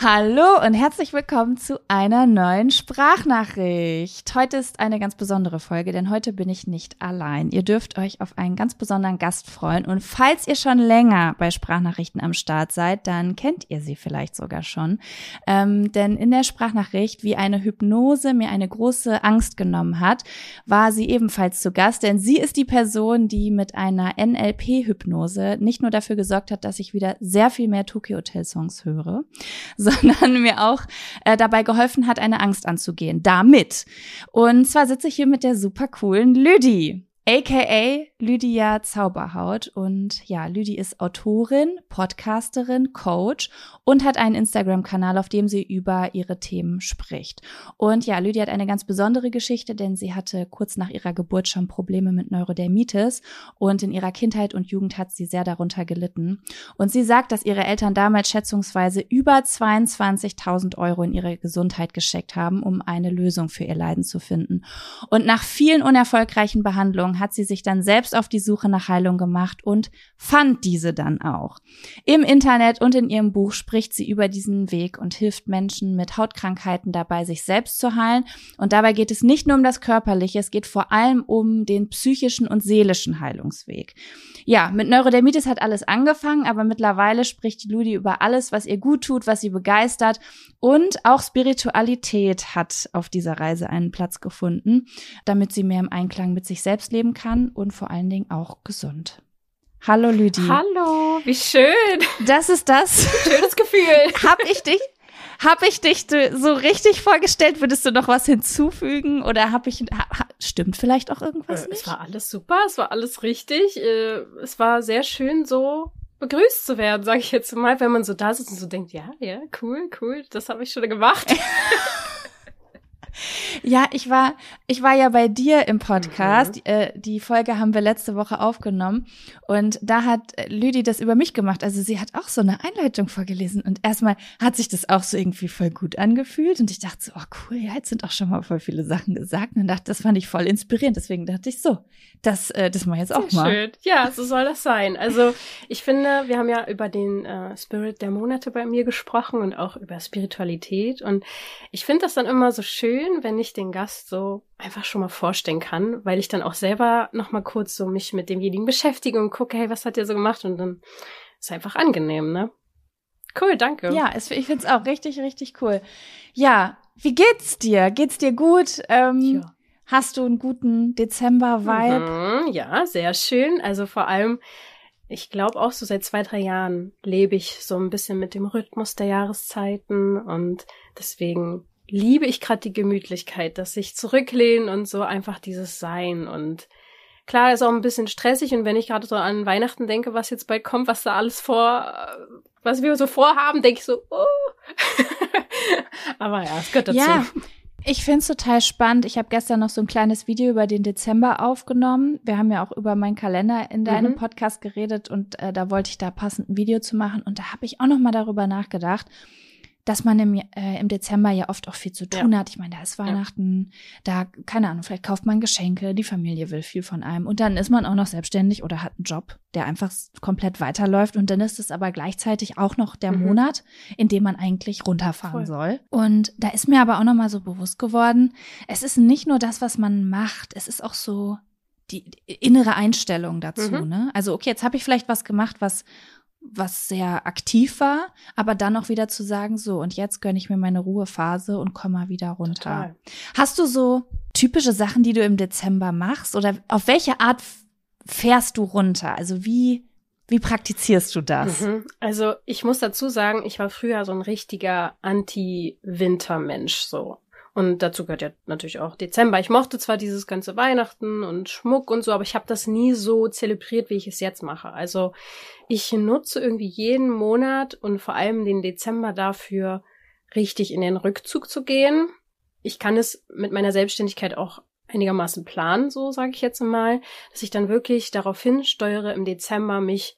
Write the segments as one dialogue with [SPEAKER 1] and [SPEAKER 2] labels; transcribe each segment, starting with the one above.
[SPEAKER 1] Hallo und herzlich willkommen zu einer neuen Sprachnachricht. Heute ist eine ganz besondere Folge, denn heute bin ich nicht allein. Ihr dürft euch auf einen ganz besonderen Gast freuen und falls ihr schon länger bei Sprachnachrichten am Start seid, dann kennt ihr sie vielleicht sogar schon. Ähm, denn in der Sprachnachricht, wie eine Hypnose mir eine große Angst genommen hat, war sie ebenfalls zu Gast, denn sie ist die Person, die mit einer NLP-Hypnose nicht nur dafür gesorgt hat, dass ich wieder sehr viel mehr Tokyo Hotel Songs höre, sondern mir auch äh, dabei geholfen hat, eine Angst anzugehen. Damit. Und zwar sitze ich hier mit der super coolen Lüdi aka Lydia Zauberhaut. Und ja, Lüdi ist Autorin, Podcasterin, Coach und hat einen Instagram-Kanal, auf dem sie über ihre Themen spricht. Und ja, Lydia hat eine ganz besondere Geschichte, denn sie hatte kurz nach ihrer Geburt schon Probleme mit Neurodermitis und in ihrer Kindheit und Jugend hat sie sehr darunter gelitten. Und sie sagt, dass ihre Eltern damals schätzungsweise über 22.000 Euro in ihre Gesundheit gescheckt haben, um eine Lösung für ihr Leiden zu finden. Und nach vielen unerfolgreichen Behandlungen hat sie sich dann selbst auf die Suche nach Heilung gemacht und fand diese dann auch. Im Internet und in ihrem Buch spricht sie über diesen Weg und hilft Menschen mit Hautkrankheiten dabei, sich selbst zu heilen. Und dabei geht es nicht nur um das Körperliche, es geht vor allem um den psychischen und seelischen Heilungsweg. Ja, mit Neurodermitis hat alles angefangen, aber mittlerweile spricht Ludi über alles, was ihr gut tut, was sie begeistert und auch Spiritualität hat auf dieser Reise einen Platz gefunden, damit sie mehr im Einklang mit sich selbst leben kann und vor allen Dingen auch gesund. Hallo Lüdi.
[SPEAKER 2] Hallo, wie schön.
[SPEAKER 1] Das ist das.
[SPEAKER 2] Schönes Gefühl.
[SPEAKER 1] Hab ich dich hab ich dich so richtig vorgestellt? Würdest du noch was hinzufügen oder hab ich ha, stimmt vielleicht auch irgendwas
[SPEAKER 2] äh,
[SPEAKER 1] nicht?
[SPEAKER 2] Es war alles super, es war alles richtig. Äh, es war sehr schön so begrüßt zu werden, sage ich jetzt mal, wenn man so da sitzt und so denkt, ja, ja, cool, cool, das habe ich schon gemacht.
[SPEAKER 1] Ja, ich war, ich war ja bei dir im Podcast. Mhm. Äh, die Folge haben wir letzte Woche aufgenommen und da hat Lüdi das über mich gemacht. Also sie hat auch so eine Einleitung vorgelesen und erstmal hat sich das auch so irgendwie voll gut angefühlt und ich dachte so, oh cool, ja, jetzt sind auch schon mal voll viele Sachen gesagt und dachte, das fand ich voll inspirierend. Deswegen dachte ich so, das, äh, das mal jetzt auch Sehr mal. Schön.
[SPEAKER 2] Ja, so soll das sein. Also ich finde, wir haben ja über den äh, Spirit der Monate bei mir gesprochen und auch über Spiritualität und ich finde das dann immer so schön, wenn ich den Gast so einfach schon mal vorstellen kann, weil ich dann auch selber noch mal kurz so mich mit demjenigen beschäftige und gucke, hey, was hat der so gemacht? Und dann ist einfach angenehm, ne? Cool, danke.
[SPEAKER 1] Ja, es, ich find's auch richtig, richtig cool. Ja, wie geht's dir? Geht's dir gut? Ähm, ja. Hast du einen guten Dezember-Vibe?
[SPEAKER 2] Mhm, ja, sehr schön. Also vor allem, ich glaube auch so seit zwei, drei Jahren lebe ich so ein bisschen mit dem Rhythmus der Jahreszeiten und deswegen liebe ich gerade die Gemütlichkeit, dass sich zurücklehnen und so einfach dieses Sein und klar ist auch ein bisschen stressig und wenn ich gerade so an Weihnachten denke, was jetzt bald kommt, was da alles vor, was wir so vorhaben, denke ich so, oh. Aber ja, es gehört dazu.
[SPEAKER 1] Ja. Ich finde es total spannend. Ich habe gestern noch so ein kleines Video über den Dezember aufgenommen. Wir haben ja auch über meinen Kalender in deinem mhm. Podcast geredet und äh, da wollte ich da passend ein Video zu machen und da habe ich auch noch mal darüber nachgedacht dass man im, äh, im Dezember ja oft auch viel zu tun ja. hat. Ich meine, da ist Weihnachten, ja. da, keine Ahnung, vielleicht kauft man Geschenke, die Familie will viel von einem und dann ist man auch noch selbstständig oder hat einen Job, der einfach komplett weiterläuft und dann ist es aber gleichzeitig auch noch der mhm. Monat, in dem man eigentlich runterfahren Voll. soll. Und da ist mir aber auch noch mal so bewusst geworden, es ist nicht nur das, was man macht, es ist auch so die, die innere Einstellung dazu, mhm. ne? Also okay, jetzt habe ich vielleicht was gemacht, was was sehr aktiv war, aber dann auch wieder zu sagen, so, und jetzt gönne ich mir meine Ruhephase und komme mal wieder runter. Total. Hast du so typische Sachen, die du im Dezember machst? Oder auf welche Art fährst du runter? Also wie, wie praktizierst du das?
[SPEAKER 2] Mhm. Also ich muss dazu sagen, ich war früher so ein richtiger Anti-Winter-Mensch, so. Und dazu gehört ja natürlich auch Dezember. Ich mochte zwar dieses ganze Weihnachten und Schmuck und so, aber ich habe das nie so zelebriert, wie ich es jetzt mache. Also ich nutze irgendwie jeden Monat und vor allem den Dezember dafür, richtig in den Rückzug zu gehen. Ich kann es mit meiner Selbstständigkeit auch einigermaßen planen, so sage ich jetzt mal, dass ich dann wirklich darauf hinsteuere, im Dezember mich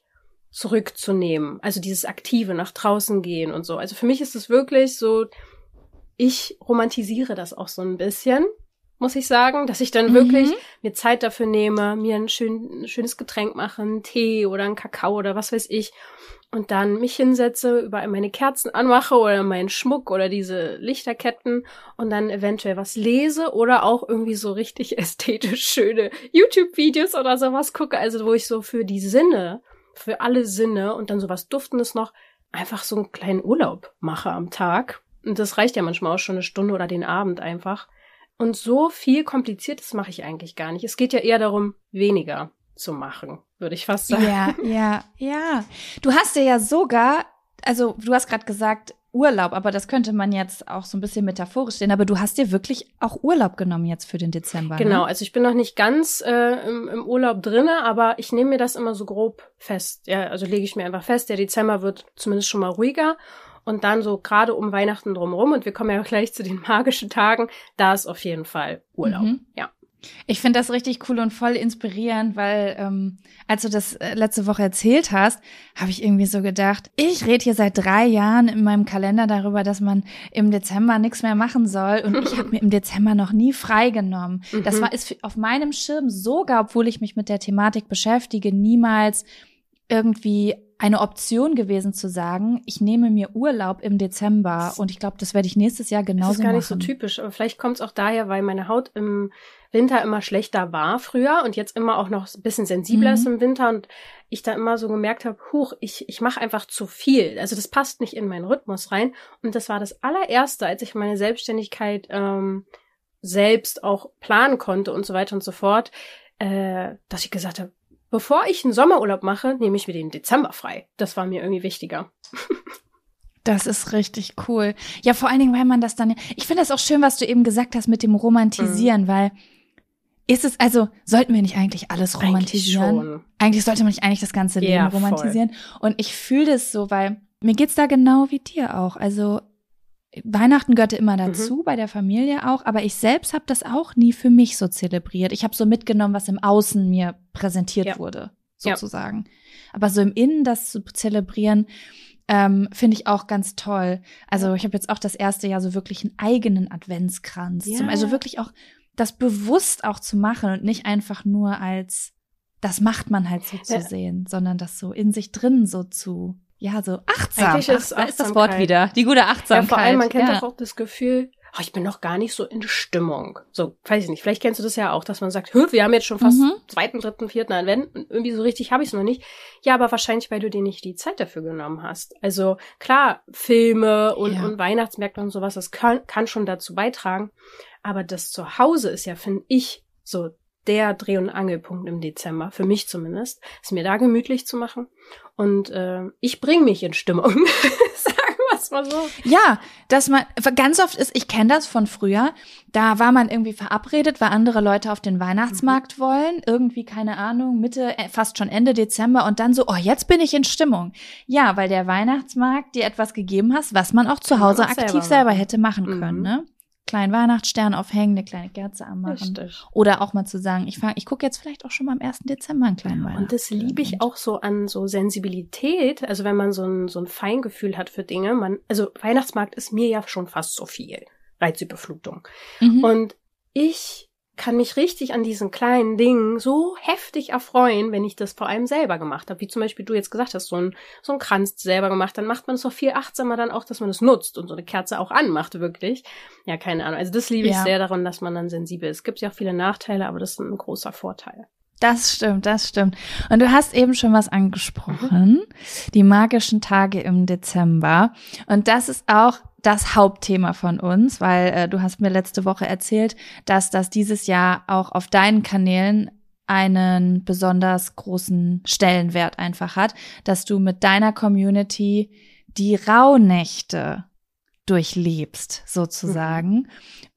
[SPEAKER 2] zurückzunehmen. Also dieses aktive nach draußen gehen und so. Also für mich ist es wirklich so ich romantisiere das auch so ein bisschen muss ich sagen, dass ich dann
[SPEAKER 1] Mhm.
[SPEAKER 2] wirklich mir Zeit dafür nehme, mir ein, schön, schönes Getränk mache, einen Tee oder einen Kakao oder was weiß ich. Und dann mich hinsetze, überall meine Kerzen anmache oder meinen Schmuck oder diese Lichterketten und dann eventuell was lese oder auch irgendwie so richtig ästhetisch schöne YouTube-Videos oder sowas gucke. Also wo ich so für die Sinne, für alle Sinne und dann sowas Duftendes noch einfach so einen kleinen Urlaub mache am Tag. Und das reicht ja manchmal auch schon eine Stunde oder den Abend einfach. Und so viel Kompliziertes mache ich eigentlich gar nicht. Es geht ja eher darum, weniger zu machen, würde ich fast sagen.
[SPEAKER 1] Ja, ja, ja. Du hast dir ja sogar, also du hast gerade gesagt Urlaub, aber das könnte man jetzt auch so ein bisschen metaphorisch sehen, aber du hast dir wirklich auch Urlaub genommen jetzt für den Dezember.
[SPEAKER 2] Genau,
[SPEAKER 1] Ne?
[SPEAKER 2] also ich bin noch nicht ganz äh, im, im Urlaub drinne, aber ich nehme mir das immer so grob fest. Ja, also lege ich mir einfach fest, der Dezember wird zumindest schon mal ruhiger. Und dann so gerade um Weihnachten drumherum, und wir kommen ja gleich zu den magischen Tagen, da ist auf jeden Fall Urlaub.
[SPEAKER 1] Mhm.
[SPEAKER 2] Ja.
[SPEAKER 1] Ich finde das richtig cool und voll inspirierend, weil ähm, als du das äh, letzte Woche erzählt hast, habe ich irgendwie so gedacht, ich rede hier seit drei Jahren in meinem Kalender darüber, dass man im Dezember nichts mehr machen soll und ich habe mir im Dezember noch nie freigenommen. Das
[SPEAKER 2] Mhm.
[SPEAKER 1] war ist auf meinem Schirm sogar, obwohl ich mich mit der Thematik beschäftige, niemals irgendwie eine Option gewesen zu sagen, ich nehme mir Urlaub im Dezember und ich glaube, das werde ich nächstes Jahr
[SPEAKER 2] Das
[SPEAKER 1] genauso
[SPEAKER 2] ist gar nicht
[SPEAKER 1] machen.
[SPEAKER 2] so typisch, aber vielleicht kommt es auch daher, weil meine Haut im Winter immer schlechter war früher und jetzt immer auch noch ein bisschen sensibler
[SPEAKER 1] Mhm.
[SPEAKER 2] ist im Winter und ich da immer so gemerkt habe, huch, ich, ich mache einfach zu viel. Also das passt nicht in meinen Rhythmus rein. Und das war das allererste, als ich meine Selbstständigkeit ähm, selbst auch planen konnte und so weiter und so fort, äh, dass ich gesagt habe, bevor ich einen Sommerurlaub mache, nehme ich mir den Dezember frei. Das war mir irgendwie wichtiger.
[SPEAKER 1] Das ist richtig cool. Ja, vor allen Dingen, weil man das dann. Ich finde das auch schön, was du eben gesagt hast mit dem
[SPEAKER 2] Mhm.
[SPEAKER 1] Romantisieren, weil ist es, also sollten wir nicht eigentlich alles romantisieren?
[SPEAKER 2] Eigentlich.
[SPEAKER 1] Eigentlich sollte man nicht eigentlich das ganze Leben
[SPEAKER 2] Ja, voll.
[SPEAKER 1] romantisieren. Und ich fühle das so, weil mir geht's da genau wie dir auch. Also Weihnachten gehörte immer
[SPEAKER 2] Mhm.
[SPEAKER 1] dazu, bei der Familie auch, aber ich selbst habe das auch nie für mich so zelebriert. Ich habe so mitgenommen, was im Außen mir präsentiert
[SPEAKER 2] Ja.
[SPEAKER 1] wurde,
[SPEAKER 2] Ja.
[SPEAKER 1] sozusagen. Aber so im Innen das zu zelebrieren, ähm, finde ich auch ganz toll. Also ich habe jetzt auch das erste Jahr so wirklich einen eigenen Adventskranz.
[SPEAKER 2] Ja.
[SPEAKER 1] Zum, also wirklich auch das bewusst auch zu machen und nicht einfach nur als, das macht man halt so zu
[SPEAKER 2] Ja.
[SPEAKER 1] sehen, sondern das so in sich drin so zu, ja, so achtsam.
[SPEAKER 2] Eigentlich ist
[SPEAKER 1] Ach, da ist das Wort wieder. Die gute
[SPEAKER 2] Ja,
[SPEAKER 1] Achtsamkeit.
[SPEAKER 2] vor allem, man kennt
[SPEAKER 1] ja.
[SPEAKER 2] doch auch das Gefühl, oh, ich bin noch gar nicht so in Stimmung. So, weiß ich nicht, vielleicht kennst du das ja auch, dass man sagt, "Hö, wir haben jetzt schon fast
[SPEAKER 1] Mhm.
[SPEAKER 2] zweiten, dritten, vierten Advent und irgendwie so richtig habe ich es noch nicht. Ja, aber wahrscheinlich, weil du dir nicht die Zeit dafür genommen hast. Also klar, Filme und,
[SPEAKER 1] Ja.
[SPEAKER 2] und Weihnachtsmärkte und sowas, das kann, kann schon dazu beitragen. Aber das Zuhause ist ja, finde ich, so der Dreh- und Angelpunkt im Dezember, für mich zumindest, ist mir da gemütlich zu machen. Und äh, ich bringe mich in Stimmung. Sagen wir es mal so.
[SPEAKER 1] Ja, dass man ganz oft ist, ich kenne das von früher, da war man irgendwie verabredet, weil andere Leute auf den Weihnachtsmarkt
[SPEAKER 2] Mhm.
[SPEAKER 1] wollen, irgendwie keine Ahnung, Mitte, äh, fast schon Ende Dezember und dann so, oh, jetzt bin ich in Stimmung. Ja, weil der Weihnachtsmarkt dir etwas gegeben hast, was man auch zu Hause aktiv
[SPEAKER 2] selber
[SPEAKER 1] selber hätte machen können,
[SPEAKER 2] Mhm.
[SPEAKER 1] ne? Kleinen Weihnachtsstern aufhängen, eine kleine Kerze anmachen.
[SPEAKER 2] Richtig.
[SPEAKER 1] Oder auch mal zu sagen, ich ich gucke jetzt vielleicht auch schon mal am 1. Dezember einen kleinen Weihnachtsstern.
[SPEAKER 2] Und das liebe ich auch so an so Sensibilität, also wenn man so ein, so ein Feingefühl hat für Dinge. Man, also Weihnachtsmarkt ist mir ja schon fast so viel. Reizüberflutung.
[SPEAKER 1] Mhm.
[SPEAKER 2] Und ich kann mich richtig an diesen kleinen Dingen so heftig erfreuen, wenn ich das vor allem selber gemacht habe. Wie zum Beispiel du jetzt gesagt hast, so ein, so ein Kranz selber gemacht, dann macht man es doch viel achtsamer dann auch, dass man es nutzt und so eine Kerze auch anmacht, wirklich. Ja, keine Ahnung. Also das liebe ich
[SPEAKER 1] Ja.
[SPEAKER 2] sehr daran, dass man dann sensibel ist. Es gibt ja auch viele Nachteile, aber das ist ein großer Vorteil.
[SPEAKER 1] Das stimmt, das stimmt. Und du hast eben schon was angesprochen, die magischen Tage im Dezember. Und das ist auch das Hauptthema von uns, weil äh, du hast mir letzte Woche erzählt, dass das dieses Jahr auch auf deinen Kanälen einen besonders großen Stellenwert einfach hat, dass du mit deiner Community die Rauhnächte durchlebst, sozusagen.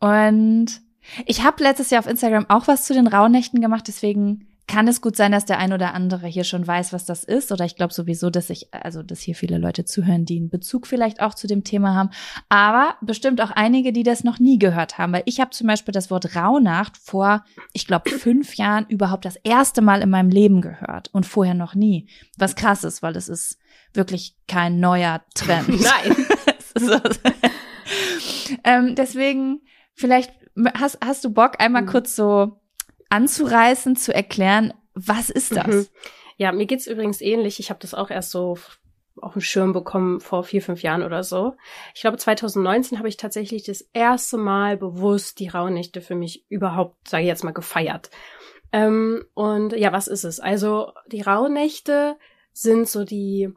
[SPEAKER 1] Und ich habe letztes Jahr auf Instagram auch was zu den Rauhnächten gemacht, deswegen kann es gut sein, dass der ein oder andere hier schon weiß, was das ist. Oder ich glaube sowieso, dass ich, also dass hier viele Leute zuhören, die einen Bezug vielleicht auch zu dem Thema haben. Aber bestimmt auch einige, die das noch nie gehört haben. Weil ich habe zum Beispiel das Wort Rauhnacht vor, ich glaube, fünf Jahren überhaupt das erste Mal in meinem Leben gehört und vorher noch nie. Was krass ist, weil es ist wirklich kein neuer Trend.
[SPEAKER 2] Nein.
[SPEAKER 1] ähm, deswegen, vielleicht hast, hast du Bock, einmal mhm. kurz so anzureißen, zu erklären, was ist das? Mhm.
[SPEAKER 2] Ja, mir geht's übrigens ähnlich. Ich habe das auch erst so auf dem Schirm bekommen vor vier, fünf Jahren oder so. Ich glaube, 2019 habe ich tatsächlich das erste Mal bewusst die Rauhnächte für mich überhaupt, sage ich jetzt mal, gefeiert. Ähm, und ja, was ist es? Also die Rauhnächte sind so die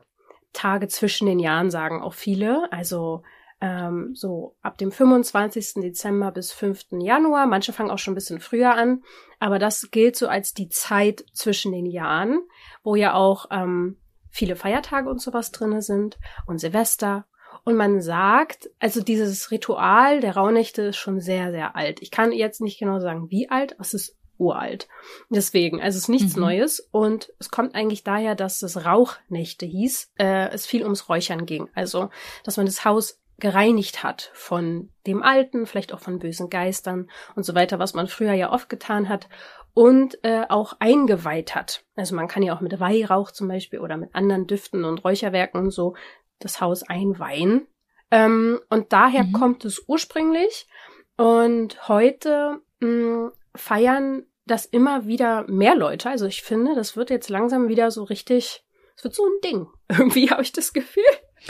[SPEAKER 2] Tage zwischen den Jahren, sagen auch viele. Also ähm, so ab dem 25. Dezember bis 5. Januar. Manche fangen auch schon ein bisschen früher an, aber das gilt so als die Zeit zwischen den Jahren, wo ja auch ähm, viele Feiertage und sowas drinne sind und Silvester. Und man sagt, also dieses Ritual der Rauhnächte ist schon sehr, sehr alt. Ich kann jetzt nicht genau sagen, wie alt, es ist uralt. Deswegen, also es ist nichts mhm. Neues und es kommt eigentlich daher, dass es Rauchnächte hieß, äh, es viel ums Räuchern ging. Also, dass man das Haus gereinigt hat von dem Alten, vielleicht auch von bösen Geistern und so weiter, was man früher ja oft getan hat und äh, auch eingeweiht hat. Also man kann ja auch mit Weihrauch zum Beispiel oder mit anderen Düften und Räucherwerken und so das Haus einweihen. Ähm, und daher mhm. kommt es ursprünglich. Und heute mh, mm, feiern das immer wieder mehr Leute. Also ich finde, das wird jetzt langsam wieder so richtig, es wird so ein Ding. Irgendwie habe ich das Gefühl.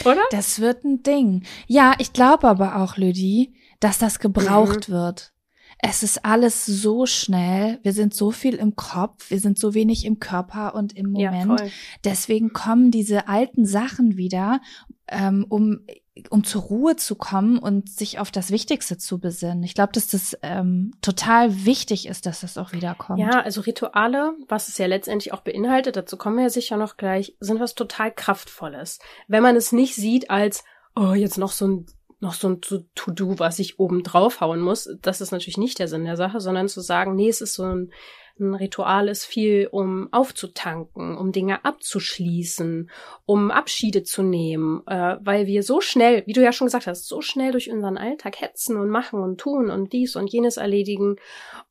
[SPEAKER 2] Oder?
[SPEAKER 1] Das wird ein Ding. Ja, ich glaube aber auch, Lüdi, dass das gebraucht mhm. wird. Es ist alles so schnell. Wir sind so viel im Kopf. Wir sind so wenig im Körper und im Moment. Ja, Deswegen kommen diese alten Sachen wieder, ähm, um um zur Ruhe zu kommen und sich auf das Wichtigste zu besinnen. Ich glaube, dass das ähm, total wichtig ist, dass das auch wiederkommt.
[SPEAKER 2] Ja, also Rituale, was es ja letztendlich auch beinhaltet, dazu kommen wir ja sicher noch gleich, sind was total kraftvolles. Wenn man es nicht sieht als, oh, jetzt noch so ein noch so ein To-Do, was ich oben draufhauen muss. Das ist natürlich nicht der Sinn der Sache, sondern zu sagen, nee, es ist so ein ein Ritual ist viel, um aufzutanken, um Dinge abzuschließen, um Abschiede zu nehmen, äh, weil wir so schnell, wie du ja schon gesagt hast, so schnell durch unseren Alltag hetzen und machen und tun und dies und jenes erledigen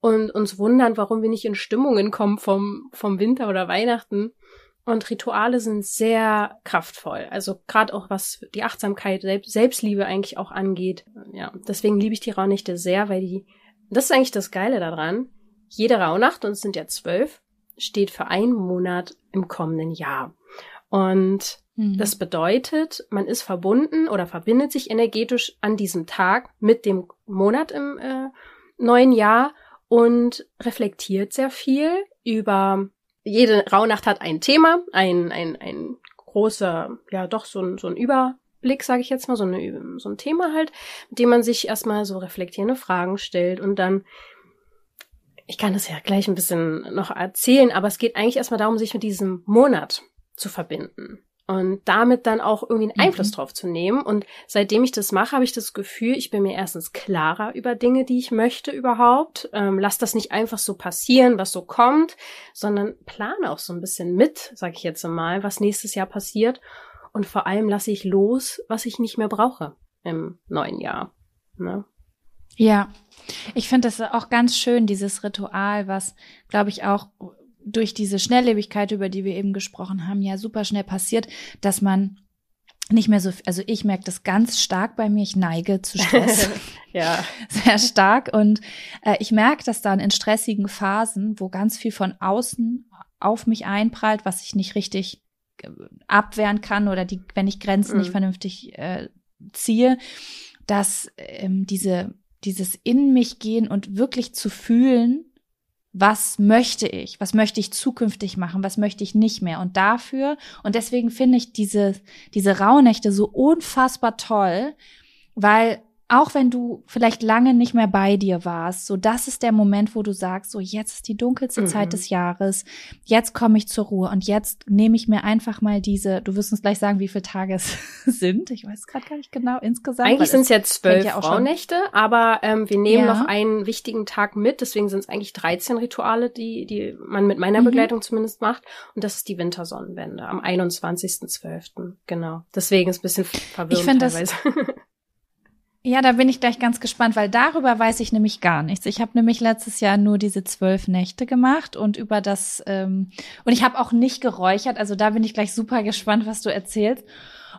[SPEAKER 2] und uns wundern, warum wir nicht in Stimmungen kommen vom, vom Winter oder Weihnachten. Und Rituale sind sehr kraftvoll. Also gerade auch was die Achtsamkeit, Selbstliebe eigentlich auch angeht. Ja, deswegen liebe ich die Rauhnächte sehr, weil die, das ist eigentlich das Geile daran. Jede Rauhnacht, und es sind ja zwölf, steht für einen Monat im kommenden Jahr. Und mhm. das bedeutet, man ist verbunden oder verbindet sich energetisch an diesem Tag mit dem Monat im äh, neuen Jahr und reflektiert sehr viel über jede Rauhnacht hat ein Thema, ein, ein, ein großer, ja doch so ein, so ein Überblick, sage ich jetzt mal, so, eine, so ein Thema halt, mit dem man sich erstmal so reflektierende Fragen stellt und dann ich kann das ja gleich ein bisschen noch erzählen, aber es geht eigentlich erstmal darum, sich mit diesem Monat zu verbinden und damit dann auch irgendwie einen Einfluss mhm. drauf zu nehmen. Und seitdem ich das mache, habe ich das Gefühl, ich bin mir erstens klarer über Dinge, die ich möchte überhaupt. Ähm, lass das nicht einfach so passieren, was so kommt, sondern plane auch so ein bisschen mit, sage ich jetzt mal, was nächstes Jahr passiert. Und vor allem lasse ich los, was ich nicht mehr brauche im neuen Jahr. Ne?
[SPEAKER 1] Ja, ich finde das auch ganz schön, dieses Ritual, was, glaube ich, auch durch diese Schnelllebigkeit, über die wir eben gesprochen haben, ja super schnell passiert, dass man nicht mehr so, also ich merke das ganz stark bei mir, ich neige zu Stress.
[SPEAKER 2] ja.
[SPEAKER 1] Sehr stark. Und äh, ich merke das dann in stressigen Phasen, wo ganz viel von außen auf mich einprallt, was ich nicht richtig äh, abwehren kann oder die, wenn ich Grenzen mhm. nicht vernünftig äh, ziehe, dass ähm, diese dieses in mich gehen und wirklich zu fühlen, was möchte ich, was möchte ich zukünftig machen, was möchte ich nicht mehr. Und dafür, und deswegen finde ich diese, diese Rauhnächte so unfassbar toll, weil auch wenn du vielleicht lange nicht mehr bei dir warst, so das ist der Moment, wo du sagst, so jetzt ist die dunkelste mhm. Zeit des Jahres, jetzt komme ich zur Ruhe und jetzt nehme ich mir einfach mal diese, du wirst uns gleich sagen, wie viele Tage es sind. Ich weiß gerade gar nicht genau insgesamt.
[SPEAKER 2] Eigentlich sind es jetzt zwölf ja Frauennächte, aber ähm, wir nehmen ja. noch einen wichtigen Tag mit, deswegen sind es eigentlich 13 Rituale, die, die man mit meiner mhm. Begleitung zumindest macht. Und das ist die Wintersonnenwende am 21.12. Genau. Deswegen ist es ein bisschen verwirrend ich teilweise. Das
[SPEAKER 1] Ja, da bin ich gleich ganz gespannt, weil darüber weiß ich nämlich gar nichts. Ich habe nämlich letztes Jahr nur diese zwölf Nächte gemacht und über das ähm, und ich habe auch nicht geräuchert. Also da bin ich gleich super gespannt, was du erzählst.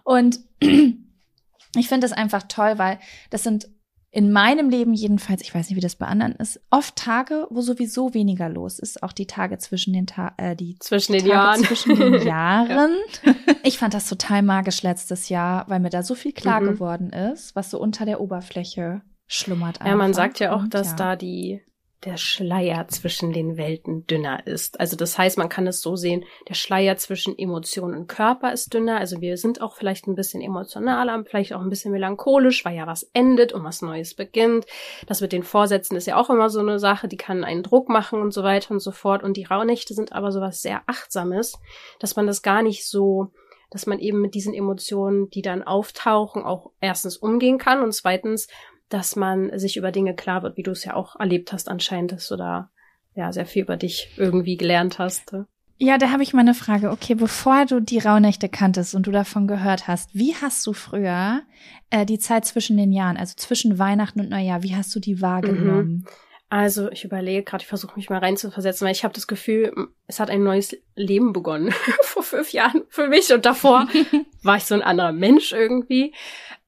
[SPEAKER 1] Und ich finde das einfach toll, weil das sind in meinem Leben jedenfalls, ich weiß nicht, wie das bei anderen ist, oft Tage, wo sowieso weniger los ist. Auch die Tage zwischen den Ta äh, die
[SPEAKER 2] zwischen den
[SPEAKER 1] Tage
[SPEAKER 2] Jahren.
[SPEAKER 1] zwischen den Jahren. ja. Ich fand das total magisch letztes Jahr, weil mir da so viel klar mhm. geworden ist, was so unter der Oberfläche schlummert.
[SPEAKER 2] Einfach. Ja, man sagt ja auch, dass ja. da die der Schleier zwischen den Welten dünner ist. Also das heißt, man kann es so sehen, der Schleier zwischen Emotion und Körper ist dünner. Also wir sind auch vielleicht ein bisschen emotionaler, vielleicht auch ein bisschen melancholisch, weil ja was endet und was Neues beginnt. Das mit den Vorsätzen ist ja auch immer so eine Sache, die kann einen Druck machen und so weiter und so fort. Und die Rauhnächte sind aber sowas sehr Achtsames, dass man das gar nicht so dass man eben mit diesen Emotionen, die dann auftauchen, auch erstens umgehen kann und zweitens dass man sich über Dinge klar wird, wie du es ja auch erlebt hast anscheinend, dass du da ja sehr viel über dich irgendwie gelernt hast.
[SPEAKER 1] Ja, da habe ich mal eine Frage. Okay, bevor du die Rauhnächte kanntest und du davon gehört hast, wie hast du früher äh, die Zeit zwischen den Jahren, also zwischen Weihnachten und Neujahr, wie hast du die wahrgenommen? Mhm.
[SPEAKER 2] Also ich überlege gerade, ich versuche mich mal reinzuversetzen, weil ich habe das Gefühl, es hat ein neues Leben begonnen vor fünf Jahren für mich und davor war ich so ein anderer Mensch irgendwie.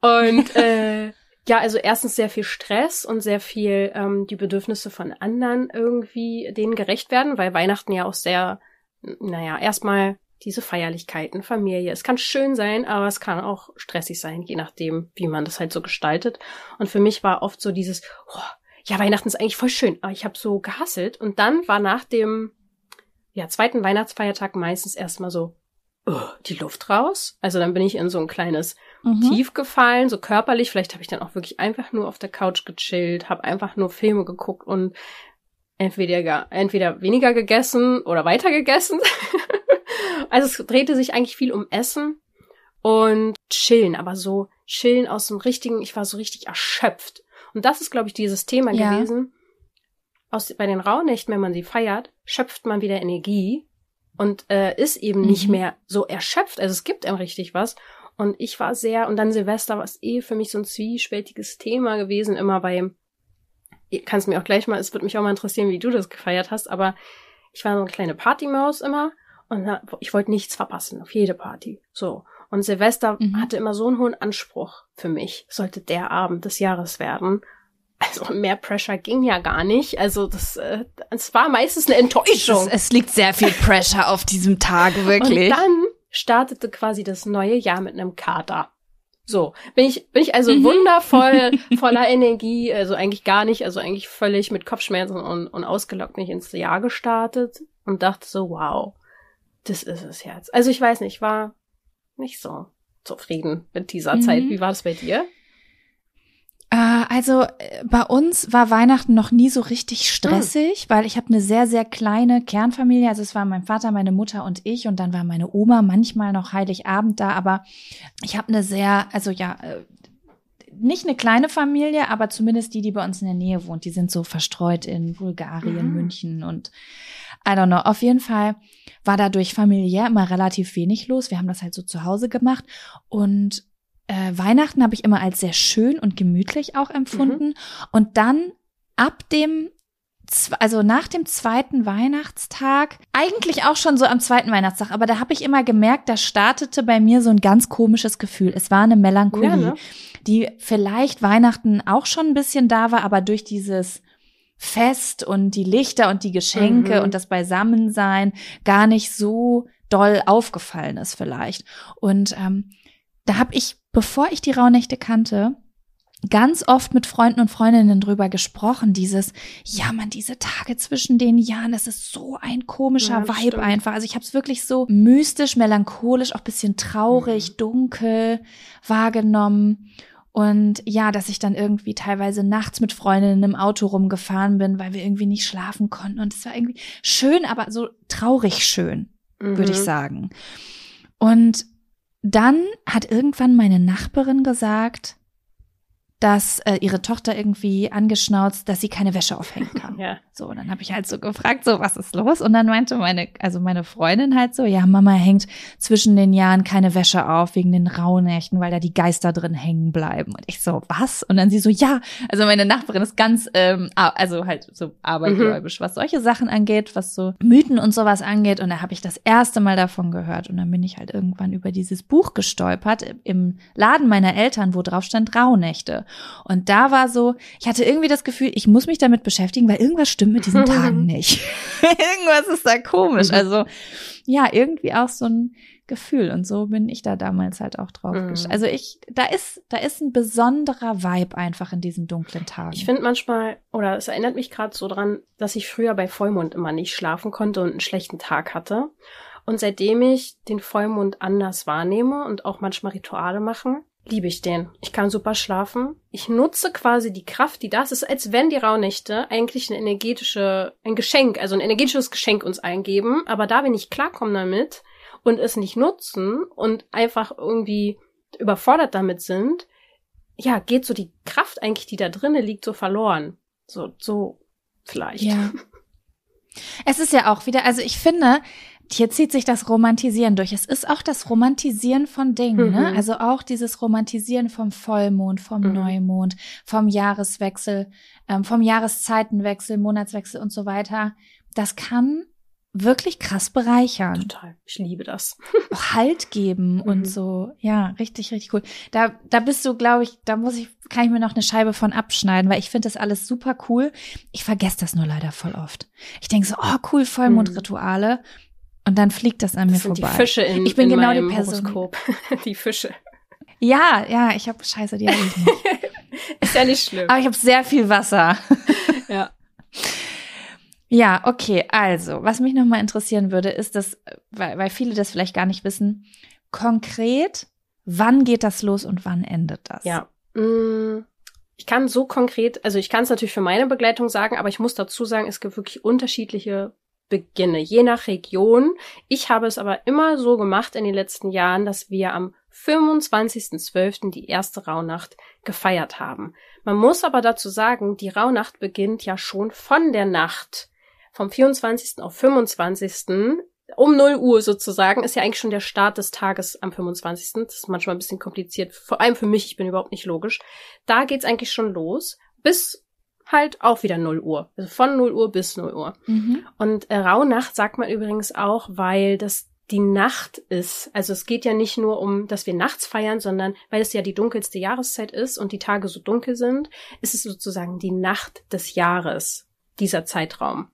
[SPEAKER 2] Und äh, ja, also erstens sehr viel Stress und sehr viel ähm, die Bedürfnisse von anderen irgendwie denen gerecht werden, weil Weihnachten ja auch sehr, naja, erstmal diese Feierlichkeiten, Familie. Es kann schön sein, aber es kann auch stressig sein, je nachdem, wie man das halt so gestaltet. Und für mich war oft so dieses, oh, ja, Weihnachten ist eigentlich voll schön, aber ich habe so gehasselt. Und dann war nach dem ja, zweiten Weihnachtsfeiertag meistens erstmal so, oh, die Luft raus. Also dann bin ich in so ein kleines mhm. tief gefallen, so körperlich. Vielleicht habe ich dann auch wirklich einfach nur auf der Couch gechillt, habe einfach nur Filme geguckt und entweder, entweder weniger gegessen oder weiter gegessen. also es drehte sich eigentlich viel um Essen und chillen, aber so chillen aus dem richtigen, ich war so richtig erschöpft. Und das ist, glaube ich, dieses Thema ja. gewesen. Aus, bei den Rauhnächten, wenn man sie feiert, schöpft man wieder Energie und äh, ist eben mhm. nicht mehr so erschöpft. Also es gibt einem richtig was. Und ich war sehr, und dann Silvester war es eh für mich so ein zwiespältiges Thema gewesen, immer bei, kannst mir auch gleich mal, es wird mich auch mal interessieren, wie du das gefeiert hast, aber ich war so eine kleine Partymaus immer und ich wollte nichts verpassen, auf jede Party. So. Und Silvester mhm. hatte immer so einen hohen Anspruch für mich. Sollte der Abend des Jahres werden. Also mehr Pressure ging ja gar nicht. Also das, äh, es war meistens eine Enttäuschung.
[SPEAKER 1] Es, es liegt sehr viel Pressure auf diesem Tag, wirklich.
[SPEAKER 2] Und dann startete quasi das neue Jahr mit einem Kater. So, bin ich, bin ich also mhm. wundervoll, voller Energie, also eigentlich gar nicht, also eigentlich völlig mit Kopfschmerzen und, und ausgelockt nicht ins Jahr gestartet und dachte so, wow, das ist es jetzt. Also ich weiß nicht, war nicht so zufrieden mit dieser mhm. Zeit. Wie war das bei dir?
[SPEAKER 1] Äh, also äh, bei uns war Weihnachten noch nie so richtig stressig, mhm. weil ich habe eine sehr, sehr kleine Kernfamilie. Also es war mein Vater, meine Mutter und ich und dann war meine Oma manchmal noch Heiligabend da. Aber ich habe eine sehr, also ja, äh, nicht eine kleine Familie, aber zumindest die, die bei uns in der Nähe wohnt. Die sind so verstreut in Bulgarien, mhm. München und I don't know. Auf jeden Fall war dadurch familiär immer relativ wenig los. Wir haben das halt so zu Hause gemacht und äh, Weihnachten habe ich immer als sehr schön und gemütlich auch empfunden. Mhm. Und dann ab dem also nach dem zweiten Weihnachtstag, eigentlich auch schon so am zweiten Weihnachtstag, aber da habe ich immer gemerkt, da startete bei mir so ein ganz komisches Gefühl. Es war eine Melancholie, ja, ne? die vielleicht Weihnachten auch schon ein bisschen da war, aber durch dieses Fest und die Lichter und die Geschenke mhm. und das Beisammensein gar nicht so doll aufgefallen ist vielleicht. Und ähm, da habe ich, bevor ich die Rauhnächte kannte, ganz oft mit Freunden und Freundinnen drüber gesprochen, dieses, ja man, diese Tage zwischen den Jahren, das ist so ein komischer ja, Vibe stimmt. einfach. Also ich habe es wirklich so mystisch, melancholisch, auch bisschen traurig, mhm. dunkel wahrgenommen. Und ja, dass ich dann irgendwie teilweise nachts mit Freundinnen im Auto rumgefahren bin, weil wir irgendwie nicht schlafen konnten. Und es war irgendwie schön, aber so traurig schön, mhm. würde ich mhm. sagen. Und dann hat irgendwann meine Nachbarin gesagt, dass äh, ihre Tochter irgendwie angeschnauzt, dass sie keine Wäsche aufhängen kann. Ja. So, und dann habe ich halt so gefragt, so was ist los? Und dann meinte meine, also meine Freundin halt so, ja, Mama hängt zwischen den Jahren keine Wäsche auf wegen den Rauhnächten, weil da die Geister drin hängen bleiben. Und ich so, was? Und dann sie so, ja, also meine Nachbarin ist ganz, ähm, also halt so abergläubisch, mhm. was solche Sachen angeht, was so Mythen und sowas angeht. Und da habe ich das erste Mal davon gehört. Und dann bin ich halt irgendwann über dieses Buch gestolpert im Laden meiner Eltern, wo drauf stand Rauhnächte. Und da war so, ich hatte irgendwie das Gefühl, ich muss mich damit beschäftigen, weil irgendwas stimmt mit diesen Tagen nicht. irgendwas ist da komisch. Also ja, irgendwie auch so ein Gefühl. Und so bin ich da damals halt auch drauf. Mhm. Also ich, da ist, da ist ein besonderer Vibe einfach in diesen dunklen Tagen.
[SPEAKER 2] Ich finde manchmal, oder es erinnert mich gerade so dran, dass ich früher bei Vollmond immer nicht schlafen konnte und einen schlechten Tag hatte. Und seitdem ich den Vollmond anders wahrnehme und auch manchmal Rituale machen, liebe ich den. Ich kann super schlafen. Ich nutze quasi die Kraft, die das ist, als wenn die Rauhnächte eigentlich eine energetische, ein Geschenk, also ein energetisches Geschenk uns eingeben. Aber da wir nicht klarkommen damit und es nicht nutzen und einfach irgendwie überfordert damit sind, ja, geht so die Kraft eigentlich, die da drinnen liegt, so verloren. So, so vielleicht.
[SPEAKER 1] Ja. Es ist ja auch wieder, also ich finde, hier zieht sich das Romantisieren durch. Es ist auch das Romantisieren von Dingen, ne? mhm. ne? Also auch dieses Romantisieren vom Vollmond, vom mhm. Neumond, vom Jahreswechsel, ähm, vom Jahreszeitenwechsel, Monatswechsel und so weiter. Das kann wirklich krass bereichern.
[SPEAKER 2] Total. Ich liebe das.
[SPEAKER 1] Auch Halt geben mhm. und so. Ja, richtig, richtig cool. Da, da bist du, glaube ich, da muss ich, kann ich mir noch eine Scheibe von abschneiden, weil ich finde das alles super cool. Ich vergesse das nur leider voll oft. Ich denke so, oh cool, Vollmondrituale. Mhm. Und dann fliegt das an
[SPEAKER 2] das
[SPEAKER 1] mir
[SPEAKER 2] sind
[SPEAKER 1] vorbei.
[SPEAKER 2] Die Fische in,
[SPEAKER 1] ich bin
[SPEAKER 2] in
[SPEAKER 1] genau die Person.
[SPEAKER 2] Horoskop. die Fische.
[SPEAKER 1] Ja, ja, ich habe Scheiße, die habe ich nicht.
[SPEAKER 2] Ist ja nicht schlimm.
[SPEAKER 1] Aber ich habe sehr viel Wasser.
[SPEAKER 2] ja.
[SPEAKER 1] Ja, okay. Also, was mich nochmal interessieren würde, ist dass, weil, weil viele das vielleicht gar nicht wissen, konkret, wann geht das los und wann endet das?
[SPEAKER 2] Ja. Mm, ich kann so konkret, also ich kann es natürlich für meine Begleitung sagen, aber ich muss dazu sagen, es gibt wirklich unterschiedliche Beginne, je nach Region. Ich habe es aber immer so gemacht in den letzten Jahren, dass wir am 25.12. die erste Rauhnacht gefeiert haben. Man muss aber dazu sagen, die Rauhnacht beginnt ja schon von der Nacht vom 24. auf 25. um 0 Uhr sozusagen, ist ja eigentlich schon der Start des Tages am 25. Das ist manchmal ein bisschen kompliziert, vor allem für mich, ich bin überhaupt nicht logisch. Da geht's eigentlich schon los. Bis halt auch wieder 0 Uhr. Also von 0 Uhr bis 0 Uhr. Mhm. Und äh, Rauhnacht sagt man übrigens auch, weil das die Nacht ist. Also es geht ja nicht nur um, dass wir nachts feiern, sondern weil es ja die dunkelste Jahreszeit ist und die Tage so dunkel sind, ist es sozusagen die Nacht des Jahres, dieser Zeitraum.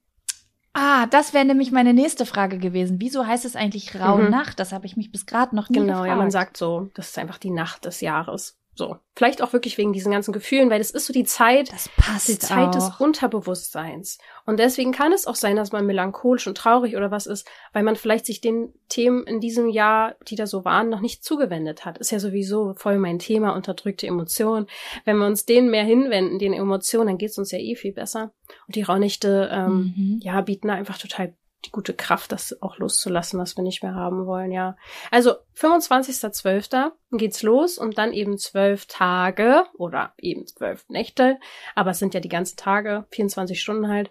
[SPEAKER 1] Ah, das wäre nämlich meine nächste Frage gewesen. Wieso heißt es eigentlich Rauhnacht? Mhm. Das habe ich mich bis gerade noch nie
[SPEAKER 2] genau,
[SPEAKER 1] gefragt.
[SPEAKER 2] Genau, ja, man sagt so, das ist einfach die Nacht des Jahres. So. Vielleicht auch wirklich wegen diesen ganzen Gefühlen, weil das ist so die Zeit,
[SPEAKER 1] das passt
[SPEAKER 2] die Zeit
[SPEAKER 1] auch.
[SPEAKER 2] des Unterbewusstseins. Und deswegen kann es auch sein, dass man melancholisch und traurig oder was ist, weil man vielleicht sich den Themen in diesem Jahr, die da so waren, noch nicht zugewendet hat. Ist ja sowieso voll mein Thema, unterdrückte Emotionen. Wenn wir uns denen mehr hinwenden, den Emotionen, dann geht's uns ja eh viel besser. Und die Raunächte, ähm, mhm. ja, bieten da einfach total die gute Kraft, das auch loszulassen, was wir nicht mehr haben wollen, ja. Also 25.12. geht's los und dann eben zwölf Tage oder eben zwölf Nächte, aber es sind ja die ganzen Tage, 24 Stunden halt,